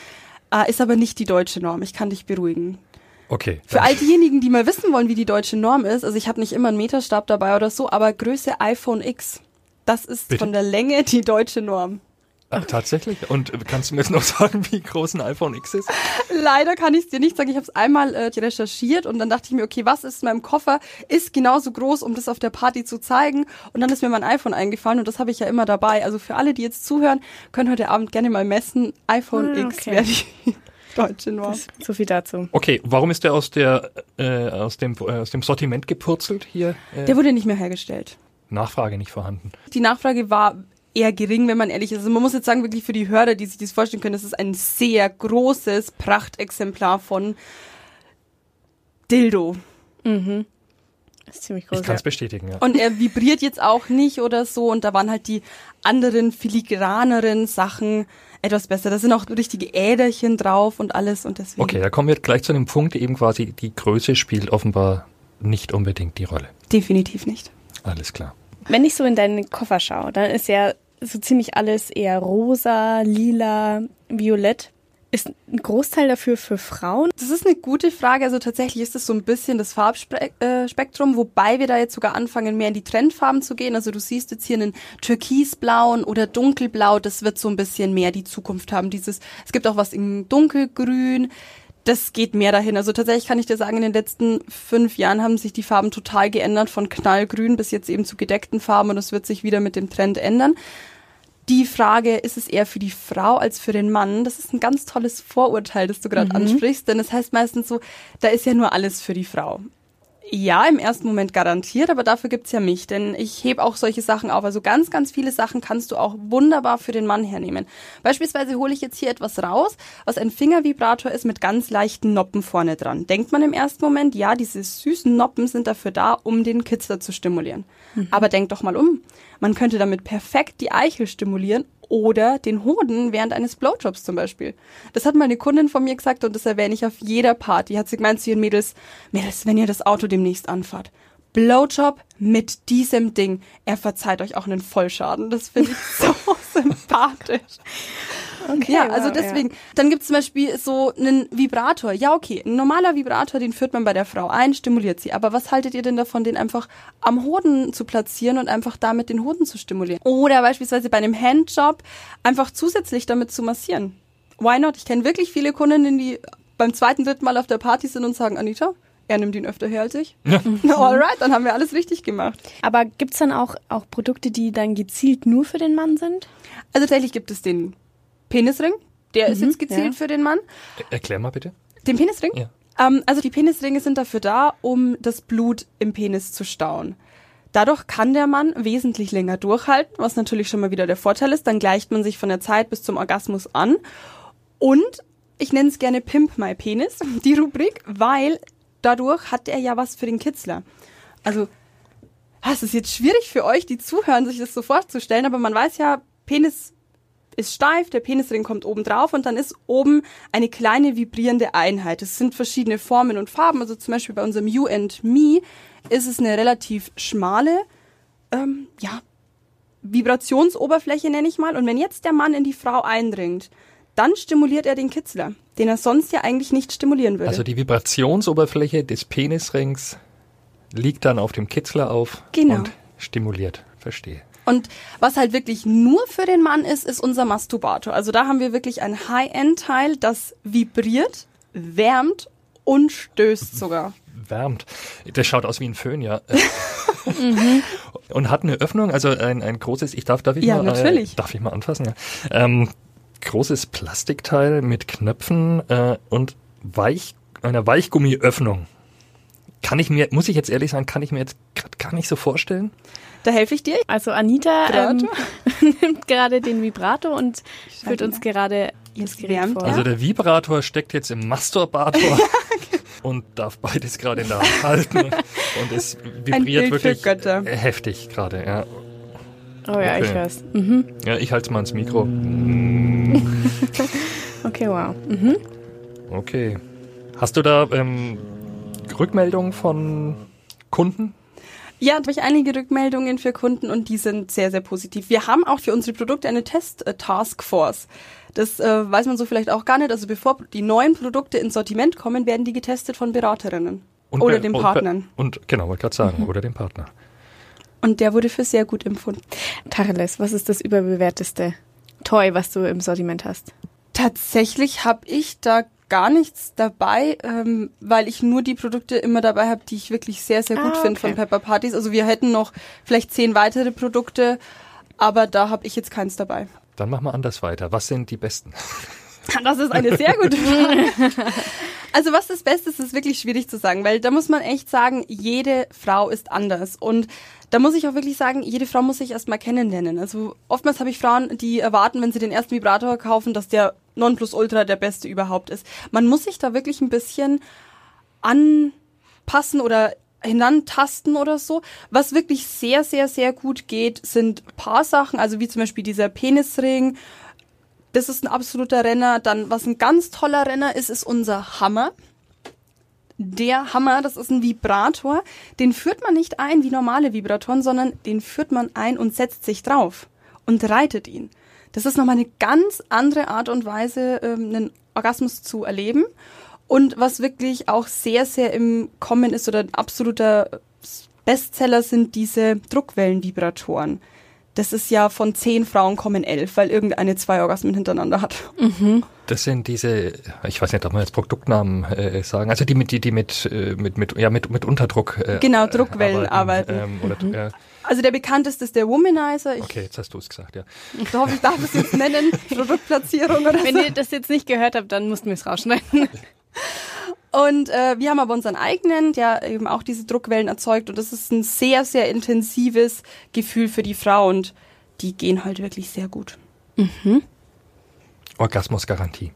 äh, ist aber nicht die deutsche Norm. Ich kann dich beruhigen. Okay. Für all diejenigen, die mal wissen wollen, wie die deutsche Norm ist, also ich habe nicht immer einen Meterstab dabei oder so, aber Größe iPhone X, das ist Bitte? von der Länge die deutsche Norm. Ach, tatsächlich? Und kannst du mir jetzt noch sagen, wie groß ein iPhone X ist? Leider kann ich es dir nicht sagen. Ich habe es einmal äh, recherchiert und dann dachte ich mir, okay, was ist in meinem Koffer? Ist genauso groß, um das auf der Party zu zeigen. Und dann ist mir mein iPhone eingefallen und das habe ich ja immer dabei. Also für alle, die jetzt zuhören, können heute Abend gerne mal messen. iPhone Ah, X okay. wäre die deutsche Norm. So viel dazu. Okay, warum ist der aus der äh, aus dem äh, aus dem Sortiment gepurzelt hier? Äh, Der wurde nicht mehr hergestellt. Nachfrage nicht vorhanden. Die Nachfrage war eher gering, wenn man ehrlich ist. Also man muss jetzt sagen, wirklich für die Hörer, die sich das vorstellen können, das ist ein sehr großes Prachtexemplar von Dildo. Das ist ziemlich groß. Ich kann es Ja. bestätigen, ja. Und er vibriert jetzt auch nicht oder so. Und da waren halt die anderen filigraneren Sachen etwas besser. Da sind auch richtige Äderchen drauf und alles. Und deswegen. Okay, da kommen wir gleich zu dem Punkt, eben quasi die Größe spielt offenbar nicht unbedingt die Rolle. Definitiv nicht. Alles klar. Wenn ich so in deinen Koffer schaue, dann ist ja so ziemlich alles eher rosa, lila, violett. Ist ein Großteil dafür für Frauen? Das ist eine gute Frage. Also tatsächlich ist es so ein bisschen das Farbspektrum, wobei wir da jetzt sogar anfangen, mehr in die Trendfarben zu gehen. Also du siehst jetzt hier einen türkisblauen oder dunkelblau. Das wird so ein bisschen mehr die Zukunft haben. Dieses, es gibt auch was in dunkelgrün. Das geht mehr dahin. Also tatsächlich kann ich dir sagen, in den letzten fünf Jahren haben sich die Farben total geändert, von knallgrün bis jetzt eben zu gedeckten Farben und das wird sich wieder mit dem Trend ändern. Die Frage, ist es eher für die Frau als für den Mann? Das ist ein ganz tolles Vorurteil, das du gerade ansprichst, denn es heißt meistens so, da ist ja nur alles für die Frau. Ja, im ersten Moment garantiert, aber dafür gibt's ja mich, denn ich heb auch solche Sachen auf. Also ganz, ganz viele Sachen kannst du auch wunderbar für den Mann hernehmen. Beispielsweise hole ich jetzt hier etwas raus, was ein Fingervibrator ist mit ganz leichten Noppen vorne dran. Denkt man im ersten Moment, ja, diese süßen Noppen sind dafür da, um den Kitzler zu stimulieren. Aber denkt doch mal um. Man könnte damit perfekt die Eichel stimulieren oder den Hoden während eines Blowjobs zum Beispiel. Das hat mal eine Kundin von mir gesagt und das erwähne ich auf jeder Party. Hat sie gemeint zu ihren Mädels, Mädels, wenn ihr das Auto demnächst anfahrt, Blowjob mit diesem Ding. Er verzeiht euch auch einen Vollschaden. Das finde ich so sympathisch. Okay, Ja, also wow, deswegen. Dann gibt's zum Beispiel so einen Vibrator. Ja, okay, ein normaler Vibrator, den führt man bei der Frau ein, stimuliert sie. Aber was haltet ihr denn davon, den einfach am Hoden zu platzieren und einfach damit den Hoden zu stimulieren? Oder beispielsweise bei einem Handjob einfach zusätzlich damit zu massieren. Why not? Ich kenne wirklich viele Kundinnen, die beim zweiten, dritten Mal auf der Party sind und sagen, Anita, er nimmt ihn öfter her als ich. Alright, dann haben wir alles richtig gemacht. Aber gibt's dann auch, auch Produkte, die dann gezielt nur für den Mann sind? Also tatsächlich gibt es den Penisring. Der ist jetzt gezielt ja. für den Mann. Er- Erklär mal bitte. Den Penisring? Ja. Ähm, also die Penisringe sind dafür da, um das Blut im Penis zu stauen. Dadurch kann der Mann wesentlich länger durchhalten, was natürlich schon mal wieder der Vorteil ist. Dann gleicht man sich von der Zeit bis zum Orgasmus an. Und ich nenne es gerne Pimp My Penis, die Rubrik, weil dadurch hat er ja was für den Kitzler. Also, ah, es ist jetzt schwierig für euch, die zuhören, sich das so vorzustellen, aber man weiß ja, Penis ist steif, der Penisring kommt oben drauf und dann ist oben eine kleine vibrierende Einheit. Es sind verschiedene Formen und Farben. Also zum Beispiel bei unserem You and Me ist es eine relativ schmale, ähm, ja, Vibrationsoberfläche nenne ich mal. Und wenn jetzt der Mann in die Frau eindringt, dann stimuliert er den Kitzler, den er sonst ja eigentlich nicht stimulieren würde. Also die Vibrationsoberfläche des Penisrings liegt dann auf dem Kitzler auf Genau. und stimuliert. Verstehe. Und was halt wirklich nur für den Mann ist, ist unser Masturbator. Also da haben wir wirklich ein High-End-Teil, das vibriert, wärmt und stößt sogar. Wärmt. Das schaut aus wie ein Föhn, ja. Und hat eine Öffnung, also ein, ein großes, ich darf, darf ich Ja, mal, natürlich. Äh, darf ich mal anfassen, ja. Ähm, großes Plastikteil mit Knöpfen äh, und Weich, einer Weichgummiöffnung. Kann ich mir, muss ich jetzt ehrlich sagen, kann ich mir jetzt grad gar nicht so vorstellen. Da helfe ich dir. Also Anita ähm, nimmt gerade den Vibrator und führt uns gerade das Jetzt Gerät vor. Also der Vibrator steckt jetzt im Masturbator genau. und darf beides gerade in der Hand halten. Und es vibriert wirklich heftig gerade, ja. Oh ja, ich okay. weiß. Mhm. Ja, ich halte mal ins Mikro. Okay, wow. Mhm. Okay. Hast du da ähm, Rückmeldungen von Kunden? Ja, ich einige Rückmeldungen für Kunden und die sind sehr, sehr positiv. Wir haben auch für unsere Produkte eine Test-Taskforce. Das äh, weiß man so vielleicht auch gar nicht. Also bevor die neuen Produkte ins Sortiment kommen, werden die getestet von Beraterinnen Und oder bei- und Partnern. bei- Und genau, wollte gerade sagen, oder dem Partner. Und der wurde für sehr gut empfunden. Tacheles, was ist das überbewerteste Toy, was du im Sortiment hast? Tatsächlich habe ich da gar nichts dabei, ähm, weil ich nur die Produkte immer dabei habe, die ich wirklich sehr, sehr gut Ah, finde okay. von Pepper Parties. Also wir hätten noch vielleicht zehn weitere Produkte, aber da habe ich jetzt keins dabei. Dann machen wir anders weiter. Was sind die besten? Das ist eine sehr gute Frage. Also was das Beste ist, ist wirklich schwierig zu sagen, weil da muss man echt sagen, jede Frau ist anders. Und da muss ich auch wirklich sagen, jede Frau muss sich erstmal kennenlernen. Also oftmals habe ich Frauen, die erwarten, wenn sie den ersten Vibrator kaufen, dass der Nonplusultra der beste überhaupt ist. Man muss sich da wirklich ein bisschen anpassen oder hinantasten oder so. Was wirklich sehr, sehr, sehr gut geht, sind paar Sachen, also wie zum Beispiel dieser Penisring. Das ist ein absoluter Renner. Dann, was ein ganz toller Renner ist, ist unser Hammer. Der Hammer, das ist ein Vibrator. Den führt man nicht ein wie normale Vibratoren, sondern den führt man ein und setzt sich drauf und reitet ihn. Das ist nochmal eine ganz andere Art und Weise, ähm, einen Orgasmus zu erleben. Und was wirklich auch sehr, sehr im Kommen ist oder ein absoluter Bestseller sind diese Druckwellenvibratoren. Das ist ja von zehn Frauen kommen elf, weil irgendeine zwei Orgasmen hintereinander hat. Das sind diese, ich weiß nicht, ob man jetzt Produktnamen äh, sagen, also die mit, die, die mit, äh, mit, mit, ja, mit, mit Unterdruck. Äh, Genau, Druckwellen arbeiten. Ähm, oder, ja, Also der bekannteste ist der Womanizer. Ich okay, jetzt hast du es gesagt, ja. hoffe, ich darf es jetzt nennen. Produktplatzierung oder Wenn so. ihr das jetzt nicht gehört habt, dann mussten wir es rausschneiden. Und äh, wir haben aber unseren eigenen, der eben auch diese Druckwellen erzeugt. Und das ist ein sehr, sehr intensives Gefühl für die Frau. Und die gehen halt wirklich sehr gut. Orgasmusgarantie.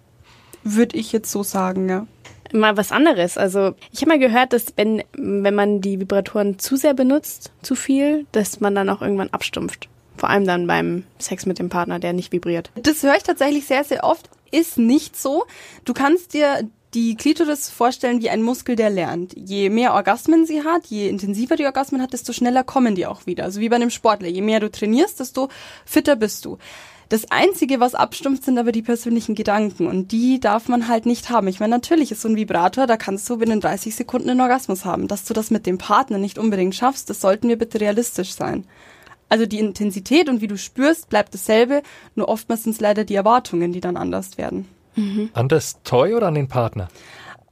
Würde ich jetzt so sagen, ja. Mal was anderes. Also ich habe mal gehört, dass wenn, wenn man die Vibratoren zu sehr benutzt, zu viel, dass man dann auch irgendwann abstumpft. Vor allem dann beim Sex mit dem Partner, der nicht vibriert. Das höre ich tatsächlich sehr, sehr oft. Ist nicht so. Du kannst dir die Klitoris vorstellen wie ein Muskel, der lernt. Je mehr Orgasmen sie hat, je intensiver die Orgasmen hat, desto schneller kommen die auch wieder. Also wie bei einem Sportler. Je mehr du trainierst, desto fitter bist du. Das Einzige, was abstumpft, sind aber die persönlichen Gedanken. Und die darf man halt nicht haben. Ich meine, natürlich ist so ein Vibrator, da kannst du binnen 30 Sekunden einen Orgasmus haben. Dass du das mit dem Partner nicht unbedingt schaffst, das sollten wir bitte realistisch sein. Also die Intensität und wie du spürst, bleibt dasselbe, nur oftmals sind es leider die Erwartungen, die dann anders werden. An das Toy oder an den Partner?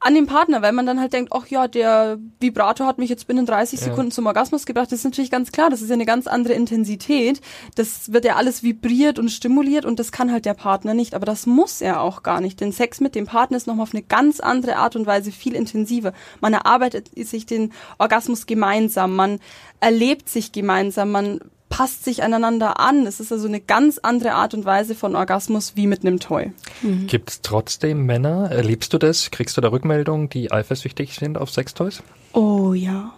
An den Partner, weil man dann halt denkt, ach ja, der Vibrator hat mich jetzt binnen 30 Sekunden zum Orgasmus gebracht. Das ist natürlich ganz klar, das ist ja eine ganz andere Intensität. Das wird ja alles vibriert und stimuliert und das kann halt der Partner nicht. Aber das muss er auch gar nicht. Denn Sex mit dem Partner ist nochmal auf eine ganz andere Art und Weise viel intensiver. Man erarbeitet sich den Orgasmus gemeinsam, man erlebt sich gemeinsam, man passt sich aneinander an. Es ist also eine ganz andere Art und Weise von Orgasmus wie mit einem Toy. Gibt es trotzdem Männer, erlebst du das? Kriegst du da Rückmeldungen, die eifersüchtig sind auf Sextoys? Oh ja.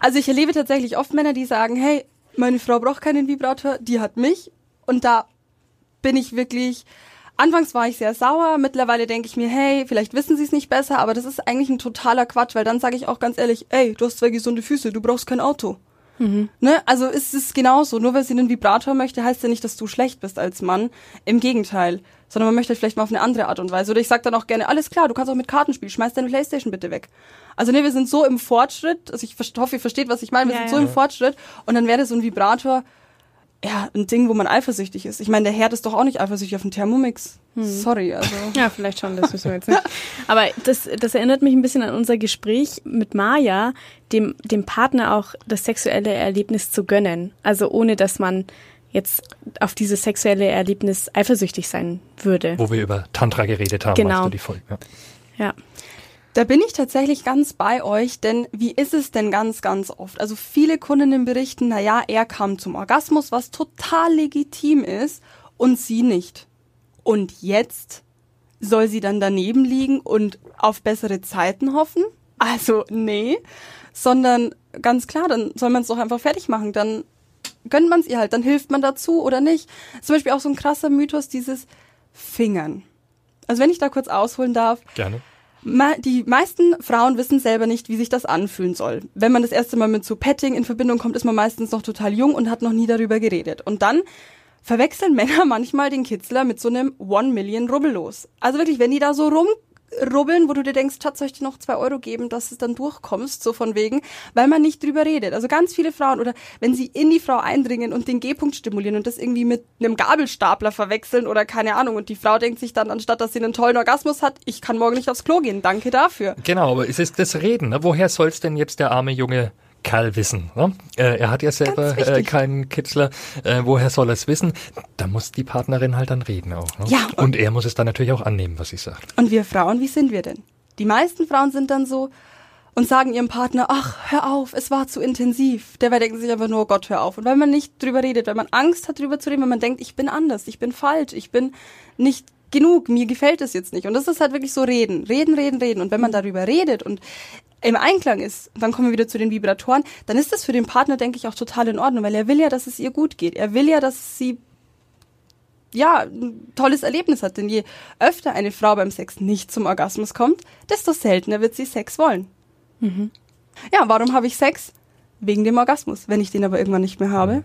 Also ich erlebe tatsächlich oft Männer, die sagen, hey, meine Frau braucht keinen Vibrator, die hat mich. Und da bin ich wirklich, anfangs war ich sehr sauer, mittlerweile denke ich mir, hey, vielleicht wissen sie es nicht besser, aber das ist eigentlich ein totaler Quatsch, weil dann sage ich auch ganz ehrlich, ey, du hast zwei gesunde Füße, du brauchst kein Auto. Ne? Also ist es genauso. Nur weil sie einen Vibrator möchte, heißt ja nicht, dass du schlecht bist als Mann. Im Gegenteil. Sondern man möchte vielleicht mal auf eine andere Art und Weise. Oder ich sag dann auch gerne, alles klar, du kannst auch mit Karten spielen, schmeiß deine Playstation bitte weg. Also ne, wir sind so im Fortschritt, also ich hoffe, ihr versteht, was ich meine, wir Ja, sind so ja. im Fortschritt und dann wäre so ein Vibrator, ja, ein Ding, wo man eifersüchtig ist. Ich meine, der Herd ist doch auch nicht eifersüchtig auf einen Thermomix. Sorry, also. Ja, vielleicht schon, das wissen wir jetzt nicht. Aber das, das erinnert mich ein bisschen an unser Gespräch mit Maya, dem, dem Partner auch das sexuelle Erlebnis zu gönnen. Also ohne, dass man jetzt auf dieses sexuelle Erlebnis eifersüchtig sein würde. Wo wir über Tantra geredet haben, Genau. weißt du die Folge. Ja. Ja. Da bin ich tatsächlich ganz bei euch, denn wie ist es denn ganz, ganz oft? Also viele Kundinnen berichten, na ja, er kam zum Orgasmus, was total legitim ist und sie nicht. Und jetzt soll sie dann daneben liegen und auf bessere Zeiten hoffen? Also nee, sondern ganz klar, dann soll man es doch einfach fertig machen, dann gönnt man es ihr halt, dann hilft man dazu oder nicht. Zum Beispiel auch so ein krasser Mythos, dieses Fingern. Also wenn ich da kurz ausholen darf, Gerne. Die meisten Frauen wissen selber nicht, wie sich das anfühlen soll. Wenn man das erste Mal mit so Petting in Verbindung kommt, ist man meistens noch total jung und hat noch nie darüber geredet. Und dann verwechseln Männer manchmal den Kitzler mit so einem One Million Rubbellos. Also wirklich, wenn die da so rum rubbeln, wo du dir denkst, Schatz, soll ich dir noch zwei Euro geben, dass es dann durchkommst, so von wegen, weil man nicht drüber redet. Also ganz viele Frauen oder wenn sie in die Frau eindringen und den G-Punkt stimulieren und das irgendwie mit einem Gabelstapler verwechseln oder keine Ahnung und die Frau denkt sich dann, anstatt dass sie einen tollen Orgasmus hat, ich kann morgen nicht aufs Klo gehen, danke dafür. Genau, aber es ist das Reden. Ne? Woher soll es denn jetzt der arme Junge Kerl wissen. Ne? Äh, er hat ja selber äh, keinen Kitzler. Äh, woher soll er es wissen? Da muss die Partnerin halt dann reden auch. Ne? Ja. Und, und er muss es dann natürlich auch annehmen, was sie sagt. Und wir Frauen, wie sind wir denn? Die meisten Frauen sind dann so und sagen ihrem Partner, ach, hör auf, es war zu intensiv. Dabei denken sich einfach nur, oh Gott, hör auf. Und weil man nicht drüber redet, weil man Angst hat, drüber zu reden, weil man denkt, ich bin anders, ich bin falsch, ich bin nicht genug, mir gefällt es jetzt nicht. Und das ist halt wirklich so reden, reden, reden, reden. Und wenn man darüber redet und im Einklang ist, dann kommen wir wieder zu den Vibratoren, dann ist das für den Partner, denke ich, auch total in Ordnung, weil er will ja, dass es ihr gut geht. Er will ja, dass sie ja, ein tolles Erlebnis hat. Denn je öfter eine Frau beim Sex nicht zum Orgasmus kommt, desto seltener wird sie Sex wollen. Mhm. Ja, warum habe ich Sex? Wegen dem Orgasmus. Wenn ich den aber irgendwann nicht mehr habe,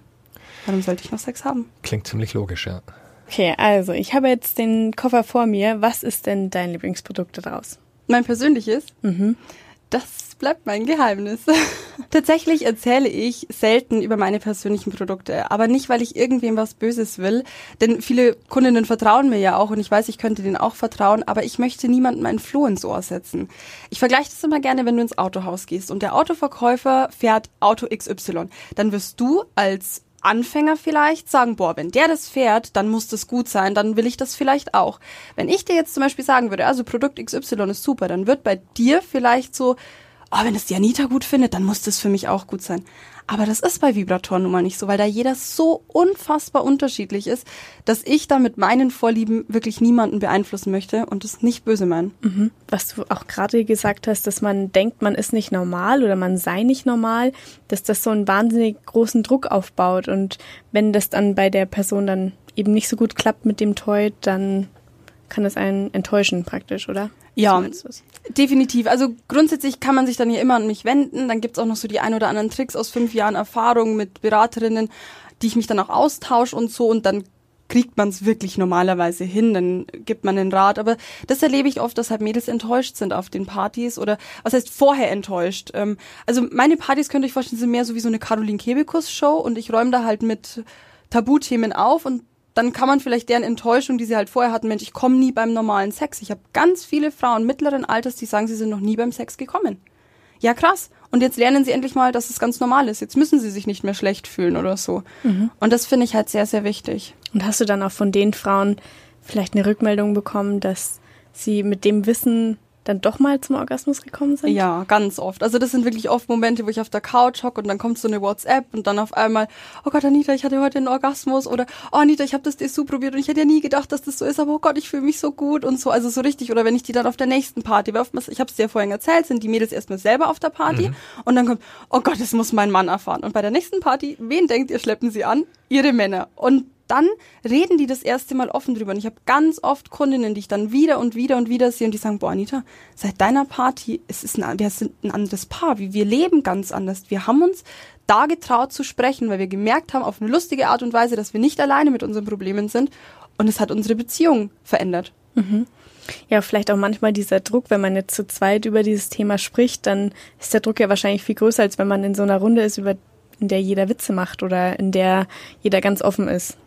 warum sollte ich noch Sex haben? Klingt ziemlich logisch, ja. Okay, also ich habe jetzt den Koffer vor mir. Was ist denn dein Lieblingsprodukt daraus? Mein persönliches? Mhm. Das bleibt mein Geheimnis. Tatsächlich erzähle ich selten über meine persönlichen Produkte, aber nicht, weil ich irgendwem was Böses will, denn viele Kundinnen vertrauen mir ja auch und ich weiß, ich könnte denen auch vertrauen, aber ich möchte niemandem einen Floh ins Ohr setzen. Ich vergleiche das immer gerne, wenn du ins Autohaus gehst und der Autoverkäufer fährt Auto XY, dann wirst du als Anfänger vielleicht sagen, boah, wenn der das fährt, dann muss das gut sein, dann will ich das vielleicht auch. Wenn ich dir jetzt zum Beispiel sagen würde, also Produkt XY ist super, dann wird bei dir vielleicht so, oh, wenn es die Anita gut findet, dann muss das für mich auch gut sein. Aber das ist bei Vibratoren nun mal nicht so, weil da jeder so unfassbar unterschiedlich ist, dass ich da mit meinen Vorlieben wirklich niemanden beeinflussen möchte und das nicht böse meinen. Mhm. Was du auch gerade gesagt hast, dass man denkt, man ist nicht normal oder man sei nicht normal, dass das so einen wahnsinnig großen Druck aufbaut und wenn das dann bei der Person dann eben nicht so gut klappt mit dem Toy, dann kann das einen enttäuschen praktisch, oder? Ja, definitiv. Also grundsätzlich kann man sich dann hier immer an mich wenden. Dann gibt's auch noch so die ein oder anderen Tricks aus fünf Jahren Erfahrung mit Beraterinnen, die ich mich dann auch austausche und so und dann kriegt man es wirklich normalerweise hin, dann gibt man den Rat. Aber das erlebe ich oft, dass halt Mädels enttäuscht sind auf den Partys oder was heißt vorher enttäuscht. Ähm, also meine Partys könnt ihr euch vorstellen, sind mehr so wie so eine Caroline Kebekus Show und ich räume da halt mit Tabuthemen auf und dann kann man vielleicht deren Enttäuschung, die sie halt vorher hatten, Mensch, ich komme nie beim normalen Sex. Ich habe ganz viele Frauen mittleren Alters, die sagen, sie sind noch nie beim Sex gekommen. Ja, krass. Und jetzt lernen sie endlich mal, dass es ganz normal ist. Jetzt müssen sie sich nicht mehr schlecht fühlen oder so. Mhm. Und das finde ich halt sehr, sehr wichtig. Und hast du dann auch von den Frauen vielleicht eine Rückmeldung bekommen, dass sie mit dem Wissen dann doch mal zum Orgasmus gekommen sind? Ja, ganz oft. Also das sind wirklich oft Momente, wo ich auf der Couch hocke und dann kommt so eine WhatsApp und dann auf einmal, oh Gott, Anita, ich hatte heute einen Orgasmus oder oh Anita, ich habe das Dessous probiert und ich hätte ja nie gedacht, dass das so ist, aber oh Gott, ich fühle mich so gut und so. Also so richtig. Oder wenn ich die dann auf der nächsten Party, weil oftmals, ich habe es dir vorhin erzählt, sind die Mädels erstmal selber auf der Party mhm. und dann kommt, oh Gott, das muss mein Mann erfahren. Und bei der nächsten Party, wen denkt ihr, schleppen sie an? Ihre Männer. Und dann reden die das erste Mal offen drüber. Und ich habe ganz oft Kundinnen, die ich dann wieder und wieder und wieder sehe und die sagen, boah, Anita, seit deiner Party, es ist ein, wir sind ein anderes Paar. Wir, leben ganz anders. Wir haben uns da getraut zu sprechen, weil wir gemerkt haben, auf eine lustige Art und Weise, dass wir nicht alleine mit unseren Problemen sind. Und es hat unsere Beziehung verändert. Mhm. Ja, vielleicht auch manchmal dieser Druck, wenn man jetzt zu zweit über dieses Thema spricht, dann ist der Druck ja wahrscheinlich viel größer, als wenn man in so einer Runde ist, über in der jeder Witze macht oder in der jeder ganz offen ist.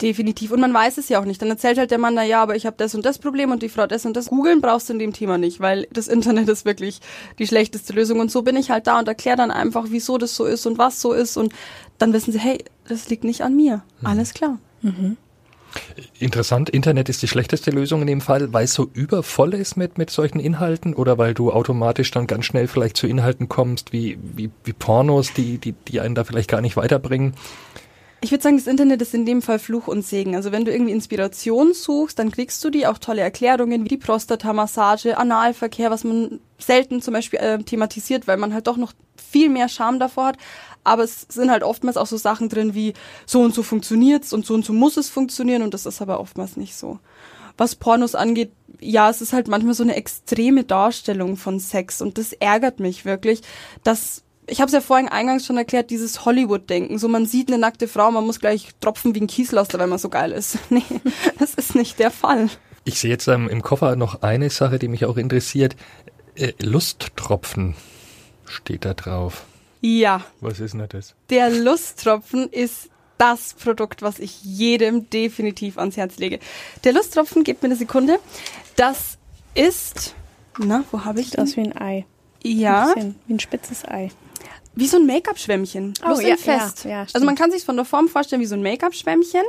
Definitiv. Und man weiß es ja auch nicht. Dann erzählt halt der Mann, na ja, aber ich habe das und das Problem und die Frau das und das. Googeln brauchst du in dem Thema nicht, weil das Internet ist wirklich die schlechteste Lösung. Und so bin ich halt da und erkläre dann einfach, wieso das so ist und was so ist. Und dann wissen sie, hey, das liegt nicht an mir. Mhm. Alles klar. Mhm. Interessant, Internet ist die schlechteste Lösung in dem Fall, weil es so übervoll ist mit, mit solchen Inhalten oder weil du automatisch dann ganz schnell vielleicht zu Inhalten kommst wie, wie, wie Pornos, die, die, die einen da vielleicht gar nicht weiterbringen. Ich würde sagen, das Internet ist in dem Fall Fluch und Segen. Also wenn du irgendwie Inspiration suchst, dann kriegst du die auch tolle Erklärungen wie die Prostata-Massage, Analverkehr, was man selten zum Beispiel äh, thematisiert, weil man halt doch noch viel mehr Scham davor hat. Aber es sind halt oftmals auch so Sachen drin wie so und so funktioniert's und so und so muss es funktionieren und das ist aber oftmals nicht so. Was Pornos angeht, ja, es ist halt manchmal so eine extreme Darstellung von Sex und das ärgert mich wirklich, dass ich habe es ja vorhin eingangs schon erklärt, dieses Hollywood-Denken. So, man sieht eine nackte Frau, man muss gleich tropfen wie ein Kieslaster, weil man so geil ist. Nee, das ist nicht der Fall. Ich sehe jetzt ähm, im Koffer noch eine Sache, die mich auch interessiert. Äh, Lusttropfen steht da drauf. Ja. Was ist denn das? Der Lusttropfen ist das Produkt, was ich jedem definitiv ans Herz lege. Der Lusttropfen, gebt mir eine Sekunde. Das ist, na, wo habe ich Sieht aus wie ein Ei. Ja. Ein bisschen, wie ein spitzes Ei. Wie so ein Make-up-Schwämmchen. Oh, bloß ja, fest. ja, ja, also man kann sich von der Form vorstellen wie so ein Make-up-Schwämmchen.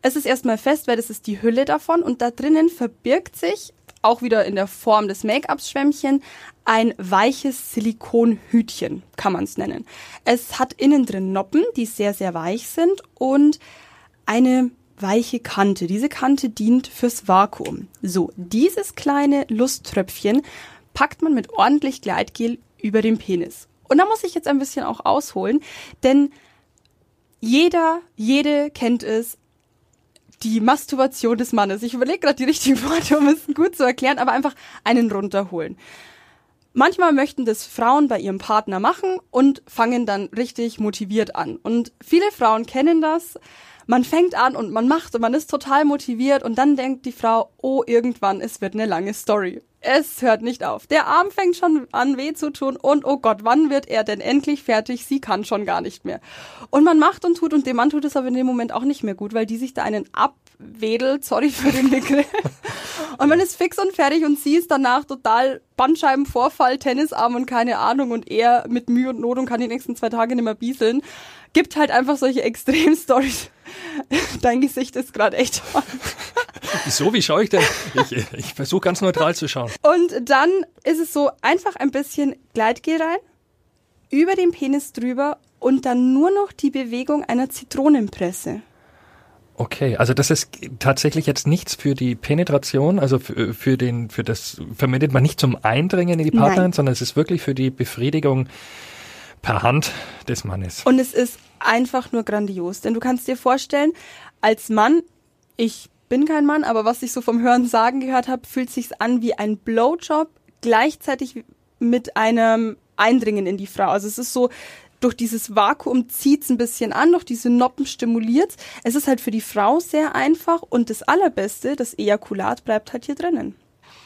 Es ist erstmal fest, weil das ist die Hülle davon und da drinnen verbirgt sich auch wieder in der Form des Make-up-Schwämmchen ein weiches Silikonhütchen, kann man es nennen. Es hat innen drin Noppen, die sehr, sehr weich sind und eine weiche Kante. Diese Kante dient fürs Vakuum. So, dieses kleine Lusttröpfchen packt man mit ordentlich Gleitgel über den Penis. Und da muss ich jetzt ein bisschen auch ausholen, denn jeder, jede kennt es, die Masturbation des Mannes. Ich überlege gerade die richtigen Worte, um es gut zu erklären, aber einfach einen runterholen. Manchmal möchten das Frauen bei ihrem Partner machen und fangen dann richtig motiviert an. Und viele Frauen kennen das. Man fängt an und man macht und man ist total motiviert und dann denkt die Frau, oh, irgendwann, es wird eine lange Story. Es hört nicht auf. Der Arm fängt schon an weh zu tun und oh Gott, wann wird er denn endlich fertig? Sie kann schon gar nicht mehr. Und man macht und tut und dem Mann tut es aber in dem Moment auch nicht mehr gut, weil die sich da einen abwedelt, sorry für den Begriff. und man ist fix und fertig und sie ist danach total Bandscheibenvorfall, Tennisarm und keine Ahnung und er mit Mühe und Not und kann die nächsten zwei Tage nicht mehr bieseln. Gibt halt einfach solche Extrem-Stories. Dein Gesicht ist gerade echt Wieso? Wie schaue ich denn? Ich, ich versuche ganz neutral zu schauen. Und dann ist es so, einfach ein bisschen Gleitgel rein, über den Penis drüber und dann nur noch die Bewegung einer Zitronenpresse. Okay, also das ist tatsächlich jetzt nichts für die Penetration, also für, für den, für das verwendet man nicht zum Eindringen in die Partnerin, Nein. sondern es ist wirklich für die Befriedigung per Hand des Mannes. Und es ist einfach nur grandios. Denn du kannst dir vorstellen, als Mann, ich bin kein Mann, aber was ich so vom Hören sagen gehört habe, fühlt sich's an wie ein Blowjob gleichzeitig mit einem Eindringen in die Frau. Also es ist so, durch dieses Vakuum zieht's ein bisschen an, durch diese Noppen stimuliert's. Es ist halt für die Frau sehr einfach und das Allerbeste, das Ejakulat bleibt halt hier drinnen.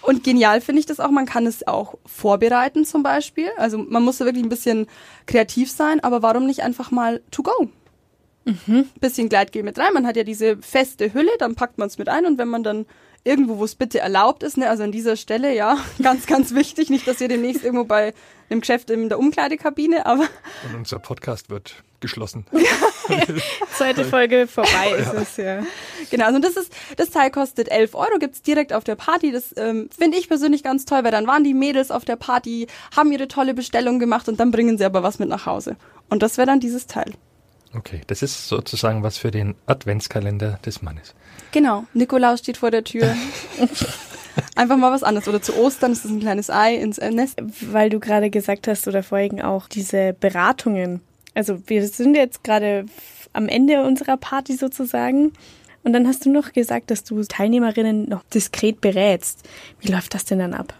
Und genial finde ich das auch, man kann es auch vorbereiten zum Beispiel. Also man muss da wirklich ein bisschen kreativ sein, aber warum nicht einfach mal to go? Bisschen Gleitgel mit rein. Man hat ja diese feste Hülle, dann packt man es mit ein und wenn man dann irgendwo, wo es bitte erlaubt ist, ne, also an dieser Stelle, ja, ganz, ganz wichtig, nicht, dass ihr demnächst irgendwo bei einem Geschäft in der Umkleidekabine, aber Und unser Podcast wird geschlossen. Zweite Folge vorbei ist es, ja. Genau, also das ist, das Teil kostet 11 Euro, gibt's direkt auf der Party. Das ähm, finde ich persönlich ganz toll, weil dann waren die Mädels auf der Party, haben ihre tolle Bestellung gemacht und dann bringen sie aber was mit nach Hause. Und das wäre dann dieses Teil. Okay, das ist sozusagen was für den Adventskalender des Mannes. Genau, Nikolaus steht vor der Tür. Einfach mal was anderes. Oder zu Ostern ist das ein kleines Ei ins äh, Nest. Weil du gerade gesagt hast oder vorhin auch diese Beratungen. Also wir sind jetzt gerade am Ende unserer Party sozusagen. Und dann hast du noch gesagt, dass du Teilnehmerinnen noch diskret berätst. Wie läuft das denn dann ab?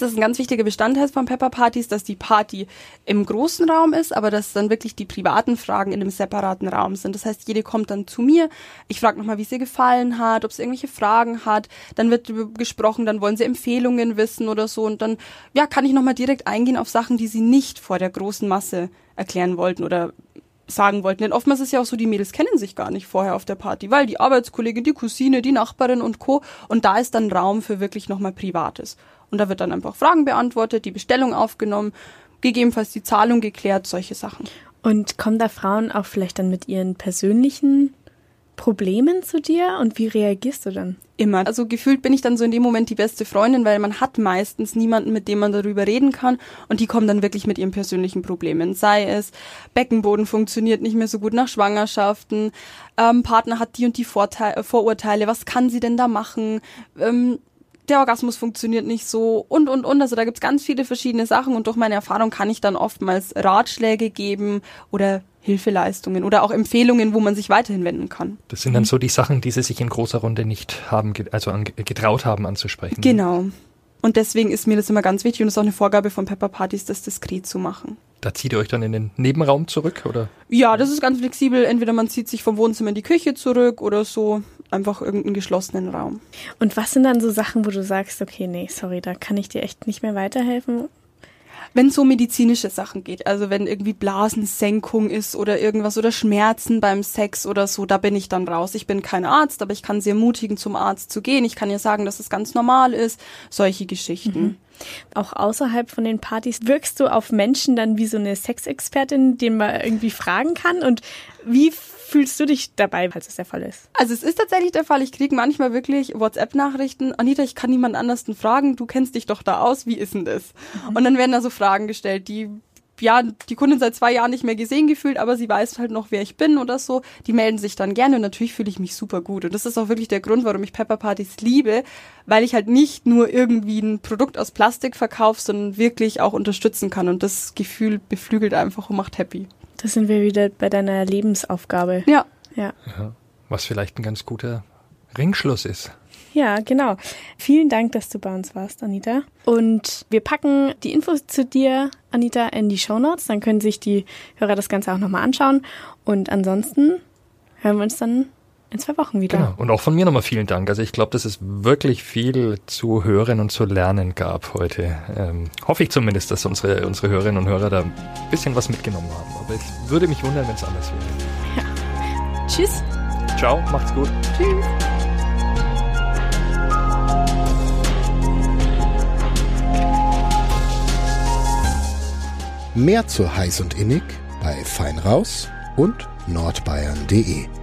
Das ist ein ganz wichtiger Bestandteil von Pepper Partys, dass die Party im großen Raum ist, aber dass dann wirklich die privaten Fragen in einem separaten Raum sind. Das heißt, jede kommt dann zu mir. Ich frage nochmal, wie ihr gefallen hat, ob es irgendwelche Fragen hat. Dann wird gesprochen, dann wollen sie Empfehlungen wissen oder so. Und dann, ja, kann ich nochmal direkt eingehen auf Sachen, die sie nicht vor der großen Masse erklären wollten oder sagen wollten. Denn oftmals ist ja auch so, die Mädels kennen sich gar nicht vorher auf der Party, weil die Arbeitskollegin, die Cousine, die Nachbarin und Co. Und da ist dann Raum für wirklich nochmal Privates. Und da wird dann einfach Fragen beantwortet, die Bestellung aufgenommen, gegebenenfalls die Zahlung geklärt, solche Sachen. Und kommen da Frauen auch vielleicht dann mit ihren persönlichen Problemen zu dir? Und wie reagierst du dann? Immer. Also gefühlt bin ich dann so in dem Moment die beste Freundin, weil man hat meistens niemanden, mit dem man darüber reden kann. Und die kommen dann wirklich mit ihren persönlichen Problemen. Sei es, Beckenboden funktioniert nicht mehr so gut nach Schwangerschaften, ähm, Partner hat die und die Vorteile, Vorurteile, was kann sie denn da machen? Ähm, der Orgasmus funktioniert nicht so und, und, und. Also da gibt's ganz viele verschiedene Sachen und durch meine Erfahrung kann ich dann oftmals Ratschläge geben oder Hilfeleistungen oder auch Empfehlungen, wo man sich weiterhin wenden kann. Das sind dann so die Sachen, die Sie sich in großer Runde nicht haben, also getraut haben anzusprechen. Genau. Und deswegen ist mir das immer ganz wichtig und es ist auch eine Vorgabe von Pepper Partys, das diskret zu machen. Da zieht ihr euch dann in den Nebenraum zurück, oder? Ja, das ist ganz flexibel. Entweder man zieht sich vom Wohnzimmer in die Küche zurück oder so einfach irgendeinen geschlossenen Raum. Und was sind dann so Sachen, wo du sagst, okay, nee, sorry, da kann ich dir echt nicht mehr weiterhelfen? Wenn es so medizinische Sachen geht, also wenn irgendwie Blasensenkung ist oder irgendwas oder Schmerzen beim Sex oder so, da bin ich dann raus. Ich bin kein Arzt, aber ich kann sie ermutigen, zum Arzt zu gehen. Ich kann ihr sagen, dass es ganz normal ist. Solche Geschichten. Mhm. Auch außerhalb von den Partys wirkst du auf Menschen dann wie so eine Sexexpertin, den man irgendwie fragen kann? Und wie fühlst du dich dabei, falls es der Fall ist? Also es ist tatsächlich der Fall. Ich kriege manchmal wirklich WhatsApp-Nachrichten. Anita, ich kann niemand anders fragen. Du kennst dich doch da aus. Wie ist denn das? Mhm. Und dann werden da so Fragen gestellt, die ja, die Kundin seit zwei Jahren nicht mehr gesehen gefühlt, aber sie weiß halt noch, wer ich bin oder so. Die melden sich dann gerne und natürlich fühle ich mich super gut. Und das ist auch wirklich der Grund, warum ich Pepper Partys liebe, weil ich halt nicht nur irgendwie ein Produkt aus Plastik verkaufe, sondern wirklich auch unterstützen kann. Und das Gefühl beflügelt einfach und macht happy. Da sind wir wieder bei deiner Lebensaufgabe. Ja. Ja. ja. Was vielleicht ein ganz guter Ringschluss ist. Ja, genau. Vielen Dank, dass du bei uns warst, Anita. Und wir packen die Infos zu dir, Anita, in die Show Notes. Dann können sich die Hörer das Ganze auch nochmal anschauen. Und ansonsten hören wir uns dann in zwei Wochen wieder. Genau. Und auch von mir nochmal vielen Dank. Also ich glaube, dass es wirklich viel zu hören und zu lernen gab heute. Ähm, hoffe ich zumindest, dass unsere, unsere Hörerinnen und Hörer da ein bisschen was mitgenommen haben. Aber ich würde mich wundern, wenn es anders wäre. Ja. Tschüss. Ciao, macht's gut. Tschüss. Mehr zu heiß und innig bei Feinraus und nordbayern.de.